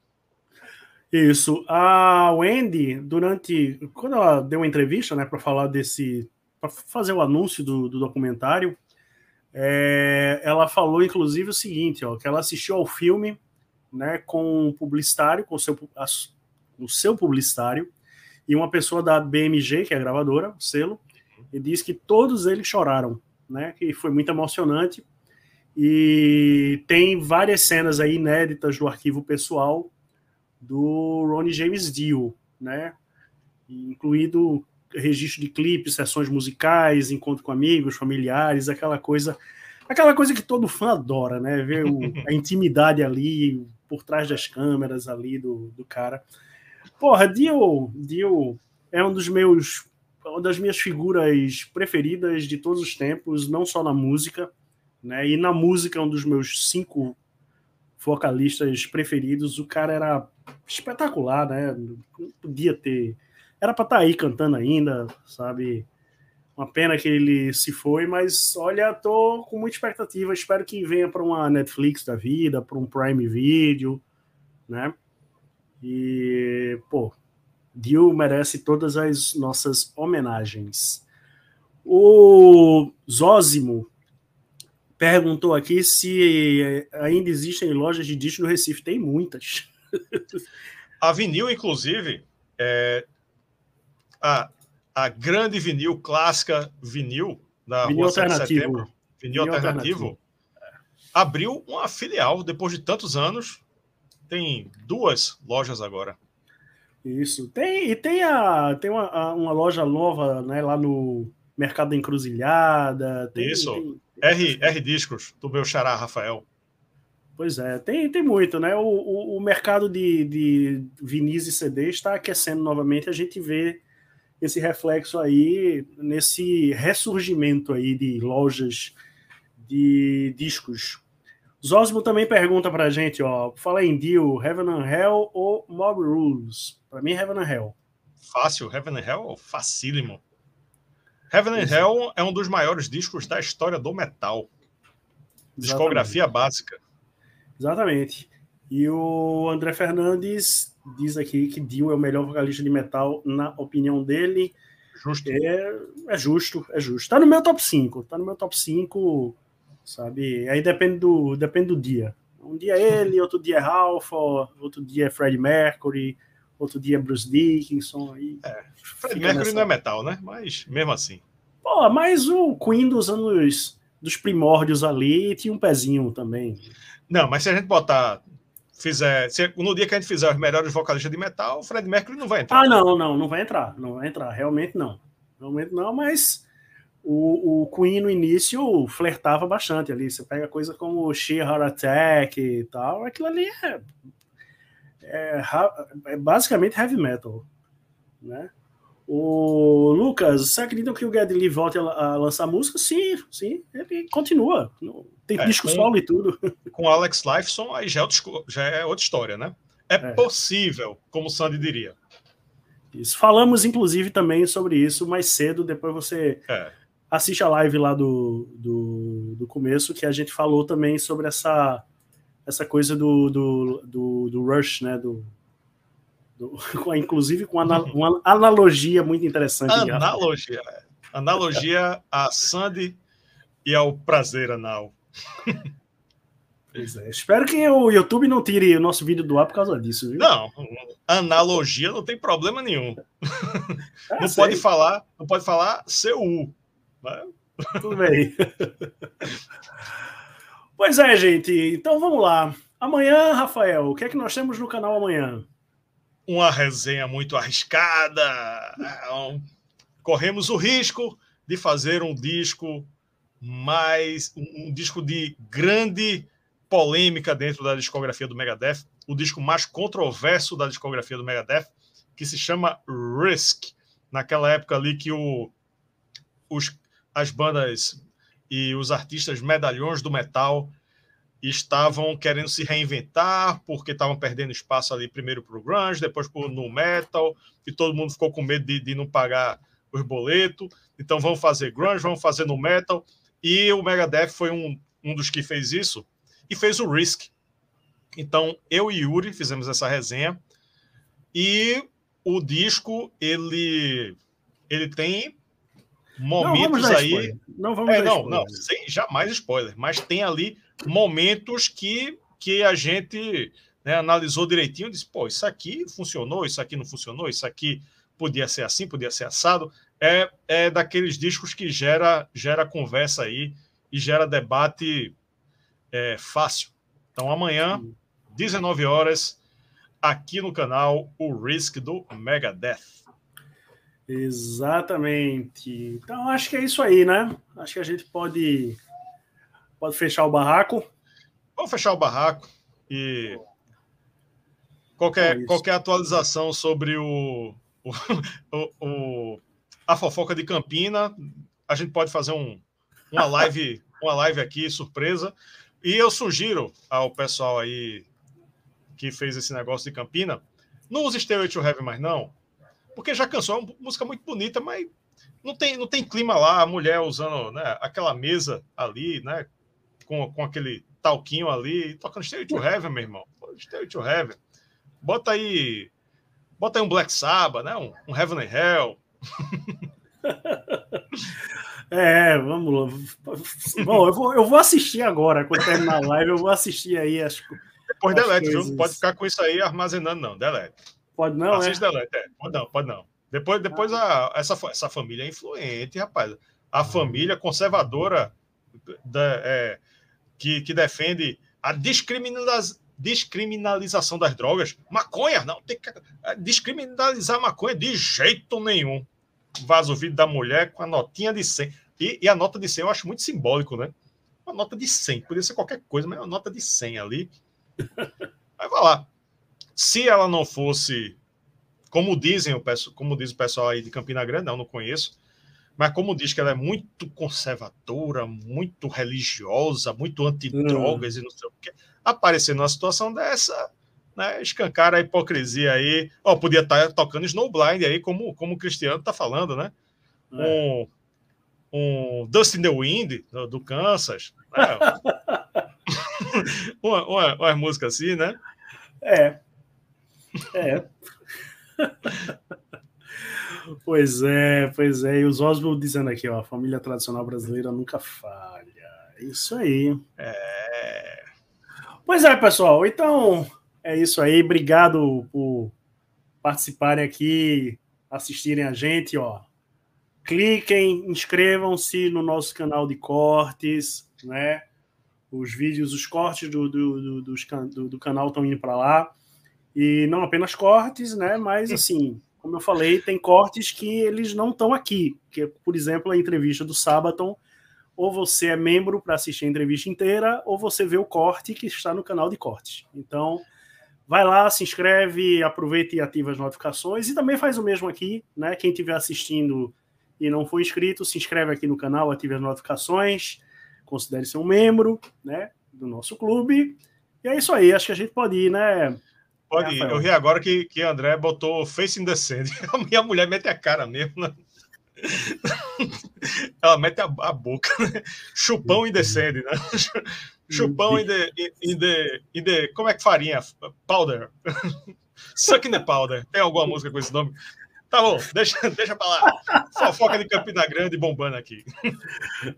Isso. A Wendy, durante. Quando ela deu uma entrevista, né, para falar desse. para fazer o anúncio do, do documentário, é, ela falou, inclusive, o seguinte: ó, que ela assistiu ao filme né, com um publicitário, com o seu, a, o seu publicitário, e uma pessoa da BMG, que é a gravadora, o selo, e disse que todos eles choraram, né, que foi muito emocionante. E tem várias cenas aí inéditas do arquivo pessoal do Ronnie James Dio, né? Incluído registro de clipes, sessões musicais, encontro com amigos, familiares, aquela coisa, aquela coisa que todo fã adora, né? Ver o, <laughs> a intimidade ali por trás das câmeras ali do, do cara. Porra, Dio, Dio é um dos meus uma das minhas figuras preferidas de todos os tempos, não só na música, né? E na música é um dos meus cinco vocalistas preferidos. O cara era espetacular, né? Não podia ter. Era para estar tá aí cantando ainda, sabe? Uma pena que ele se foi, mas olha, tô com muita expectativa. Espero que venha para uma Netflix da vida, para um Prime Video, né? E, pô, Dio merece todas as nossas homenagens. O Zózimo perguntou aqui se ainda existem lojas de disco no Recife. Tem muitas. A vinil, inclusive, é, a, a grande vinil, clássica vinil da vinil Rua de Setembro, vinil, vinil alternativo, alternativo, abriu uma filial depois de tantos anos. Tem duas lojas agora. Isso. Tem, e tem, a, tem uma, uma loja nova né, lá no Mercado da Encruzilhada. Tem, Isso. Tem, R, R Discos, do meu xará, Rafael. Pois é, tem, tem muito, né? O, o, o mercado de, de vinis e CDs está aquecendo novamente, a gente vê esse reflexo aí nesse ressurgimento aí de lojas de discos. Zosmo também pergunta pra gente, ó, fala em Deal, Heaven and Hell ou Mob Rules? Pra mim, Heaven and Hell. Fácil, Heaven and Hell, facílimo. Heaven and Hell é um dos maiores discos da história do metal. Discografia Exatamente. básica. Exatamente. E o André Fernandes diz aqui que Dio é o melhor vocalista de metal, na opinião dele. Justo. É, é justo, é justo. Tá no meu top 5. Tá no meu top 5, sabe? Aí depende do, depende do dia. Um dia é ele, outro dia é Ralph, outro dia é Fred Mercury, outro dia Bruce Dickinson. Aí é, Fred Mercury nessa... não é metal, né? Mas mesmo assim. Pô, mas o Queen dos anos dos primórdios ali tinha um pezinho também. Não, mas se a gente botar fizer. Se, no dia que a gente fizer os melhores vocalistas de metal, o Fred Mercury não vai entrar. Ah, não, não, não vai entrar. Não vai entrar. Realmente não. Realmente não, mas o, o Queen no início flertava bastante ali. Você pega coisa como Sheer Heart Attack e tal. Aquilo ali é, é, é basicamente heavy metal. Né? O Lucas, você acredita que o Geddy Lee volte a, lançar música? Sim, sim, ele continua. Tem é, disco com, solo e tudo. <laughs> Com Alex Lifeson, aí já é, outra, já é outra história, né? É, é, possível, como o Sandy diria. Isso. Falamos, inclusive, também sobre isso mais cedo. Depois você é. assiste a live lá do, do, do, começo, que a gente falou também sobre essa, essa coisa do, do, do, do Rush, né? Do, <laughs> inclusive com uma analogia muito interessante. Analogia. É. Analogia a Sandy e ao prazer anal. <laughs> Pois é. Espero que o YouTube não tire o nosso vídeo do ar por causa disso, viu? Não, analogia não tem problema nenhum. É, <laughs> não sei. pode falar, não pode falar CU. Né? Tudo bem. Pois é, gente. Então vamos lá. Amanhã, Rafael, o que é que nós temos no canal amanhã? uma resenha muito arriscada. Corremos o risco de fazer um disco mais um disco de grande polêmica dentro da discografia do Megadeth, o disco mais controverso da discografia do Megadeth, que se chama Risk. Naquela época ali que o, os, as bandas e os artistas medalhões do metal estavam querendo se reinventar porque estavam perdendo espaço ali primeiro para o grunge, depois para o no metal e todo mundo ficou com medo de, de não pagar os boletos. Então vamos fazer grunge, vamos fazer no metal e o Megadeth foi um, um dos que fez isso e fez o Risk. Então eu e Yuri fizemos essa resenha e o disco ele ele tem momentos não, aí. Não vamos é, não, não, sem jamais spoiler, mas tem ali momentos que, que a gente né, analisou direitinho, disse, pô, isso aqui funcionou, isso aqui não funcionou, isso aqui podia ser assim, podia ser assado. É, é daqueles discos que gera, gera conversa aí e gera debate é, fácil. Então amanhã, 19 horas, aqui no canal, o Risk do Megadeth. Exatamente. Então acho que é isso aí, né? Acho que a gente pode pode fechar o barraco. Vamos fechar o barraco e qualquer, é qualquer atualização sobre o, o, <laughs> o, o, a fofoca de Campina, a gente pode fazer um, uma live uma live aqui surpresa. E eu sugiro ao pessoal aí que fez esse negócio de Campina, não use Stairway to Heaven mais não, porque já cansou, é uma música muito bonita, mas não tem, não tem clima lá, a mulher usando né, aquela mesa ali, né, com, com aquele talquinho ali, tocando Stairway to Heaven, meu irmão. Stairway to Heaven. Bota aí, bota aí um Black Sabbath, né, um, um Heaven and Hell. <laughs> É, vamos lá. Bom, eu vou, eu vou assistir agora, quando terminar a live, eu vou assistir aí as Depois as delete, viu? Não pode ficar com isso aí armazenando, não. Delete. Pode não, Assiste é? é. Pode não, pode não. Depois, depois a, essa, essa família é influente, rapaz. A uhum. família conservadora da, é, que, que defende a descriminalização das drogas. Maconha, não, tem que é, descriminalizar maconha de jeito nenhum. Vaza o vídeo da mulher com a notinha de 100. E, e, a nota de 100 eu acho muito simbólico, né? Uma nota de 100, podia ser qualquer coisa, mas é uma nota de 100 ali. <laughs> Aí vai lá se ela não fosse, como dizem o como diz o pessoal aí de Campina Grande, não, não conheço, mas como diz que ela é muito conservadora, muito religiosa, muito antidrogas hum. e não sei o quê, aparecer numa situação dessa, né, escancar a hipocrisia aí. Ó, podia estar tá tocando Snowblind aí, como, como o Cristiano está falando, né? É. Um, um Dust in the Wind, do, do Kansas. Né? <laughs> <laughs> uma, uma, uma música assim, né? É. É. pois é, pois é. E os Oswald dizendo aqui, ó, a família tradicional brasileira nunca falha. Isso aí. É. Pois é, pessoal. Então, é isso aí. Obrigado por participarem aqui, assistirem a gente, ó. Cliquem, inscrevam-se no nosso canal de cortes, né? Os vídeos, os cortes do, do, do, do, do canal estão indo para lá. E não apenas cortes, né? Mas assim, como eu falei, tem cortes que eles não estão aqui. Que, por exemplo, a entrevista do Sabaton, ou você é membro para assistir a entrevista inteira, ou você vê o corte que está no canal de cortes. Então, vai lá, se inscreve, aproveita e ativa as notificações. E também faz o mesmo aqui, né? Quem estiver assistindo e não for inscrito, se inscreve aqui no canal, ative as notificações, considere ser um membro, né? Do nosso clube. E é isso aí, acho que a gente pode ir, né? Pode ir. Eu ri agora que, que André botou Face in the Sand. <laughs> A minha mulher mete a cara mesmo. Né? <laughs> Ela mete a, a boca. Né? Chupão in the sand, né? <laughs> Chupão in the, in, the, in the. Como é que farinha? Powder. Suck in the powder. Tem alguma música com esse nome? Tá bom, deixa, deixa pra lá. Fofoca de Campina Grande bombando aqui.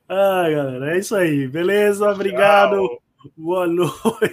Ah, galera, é isso aí. Beleza, obrigado. Tchau. Boa noite.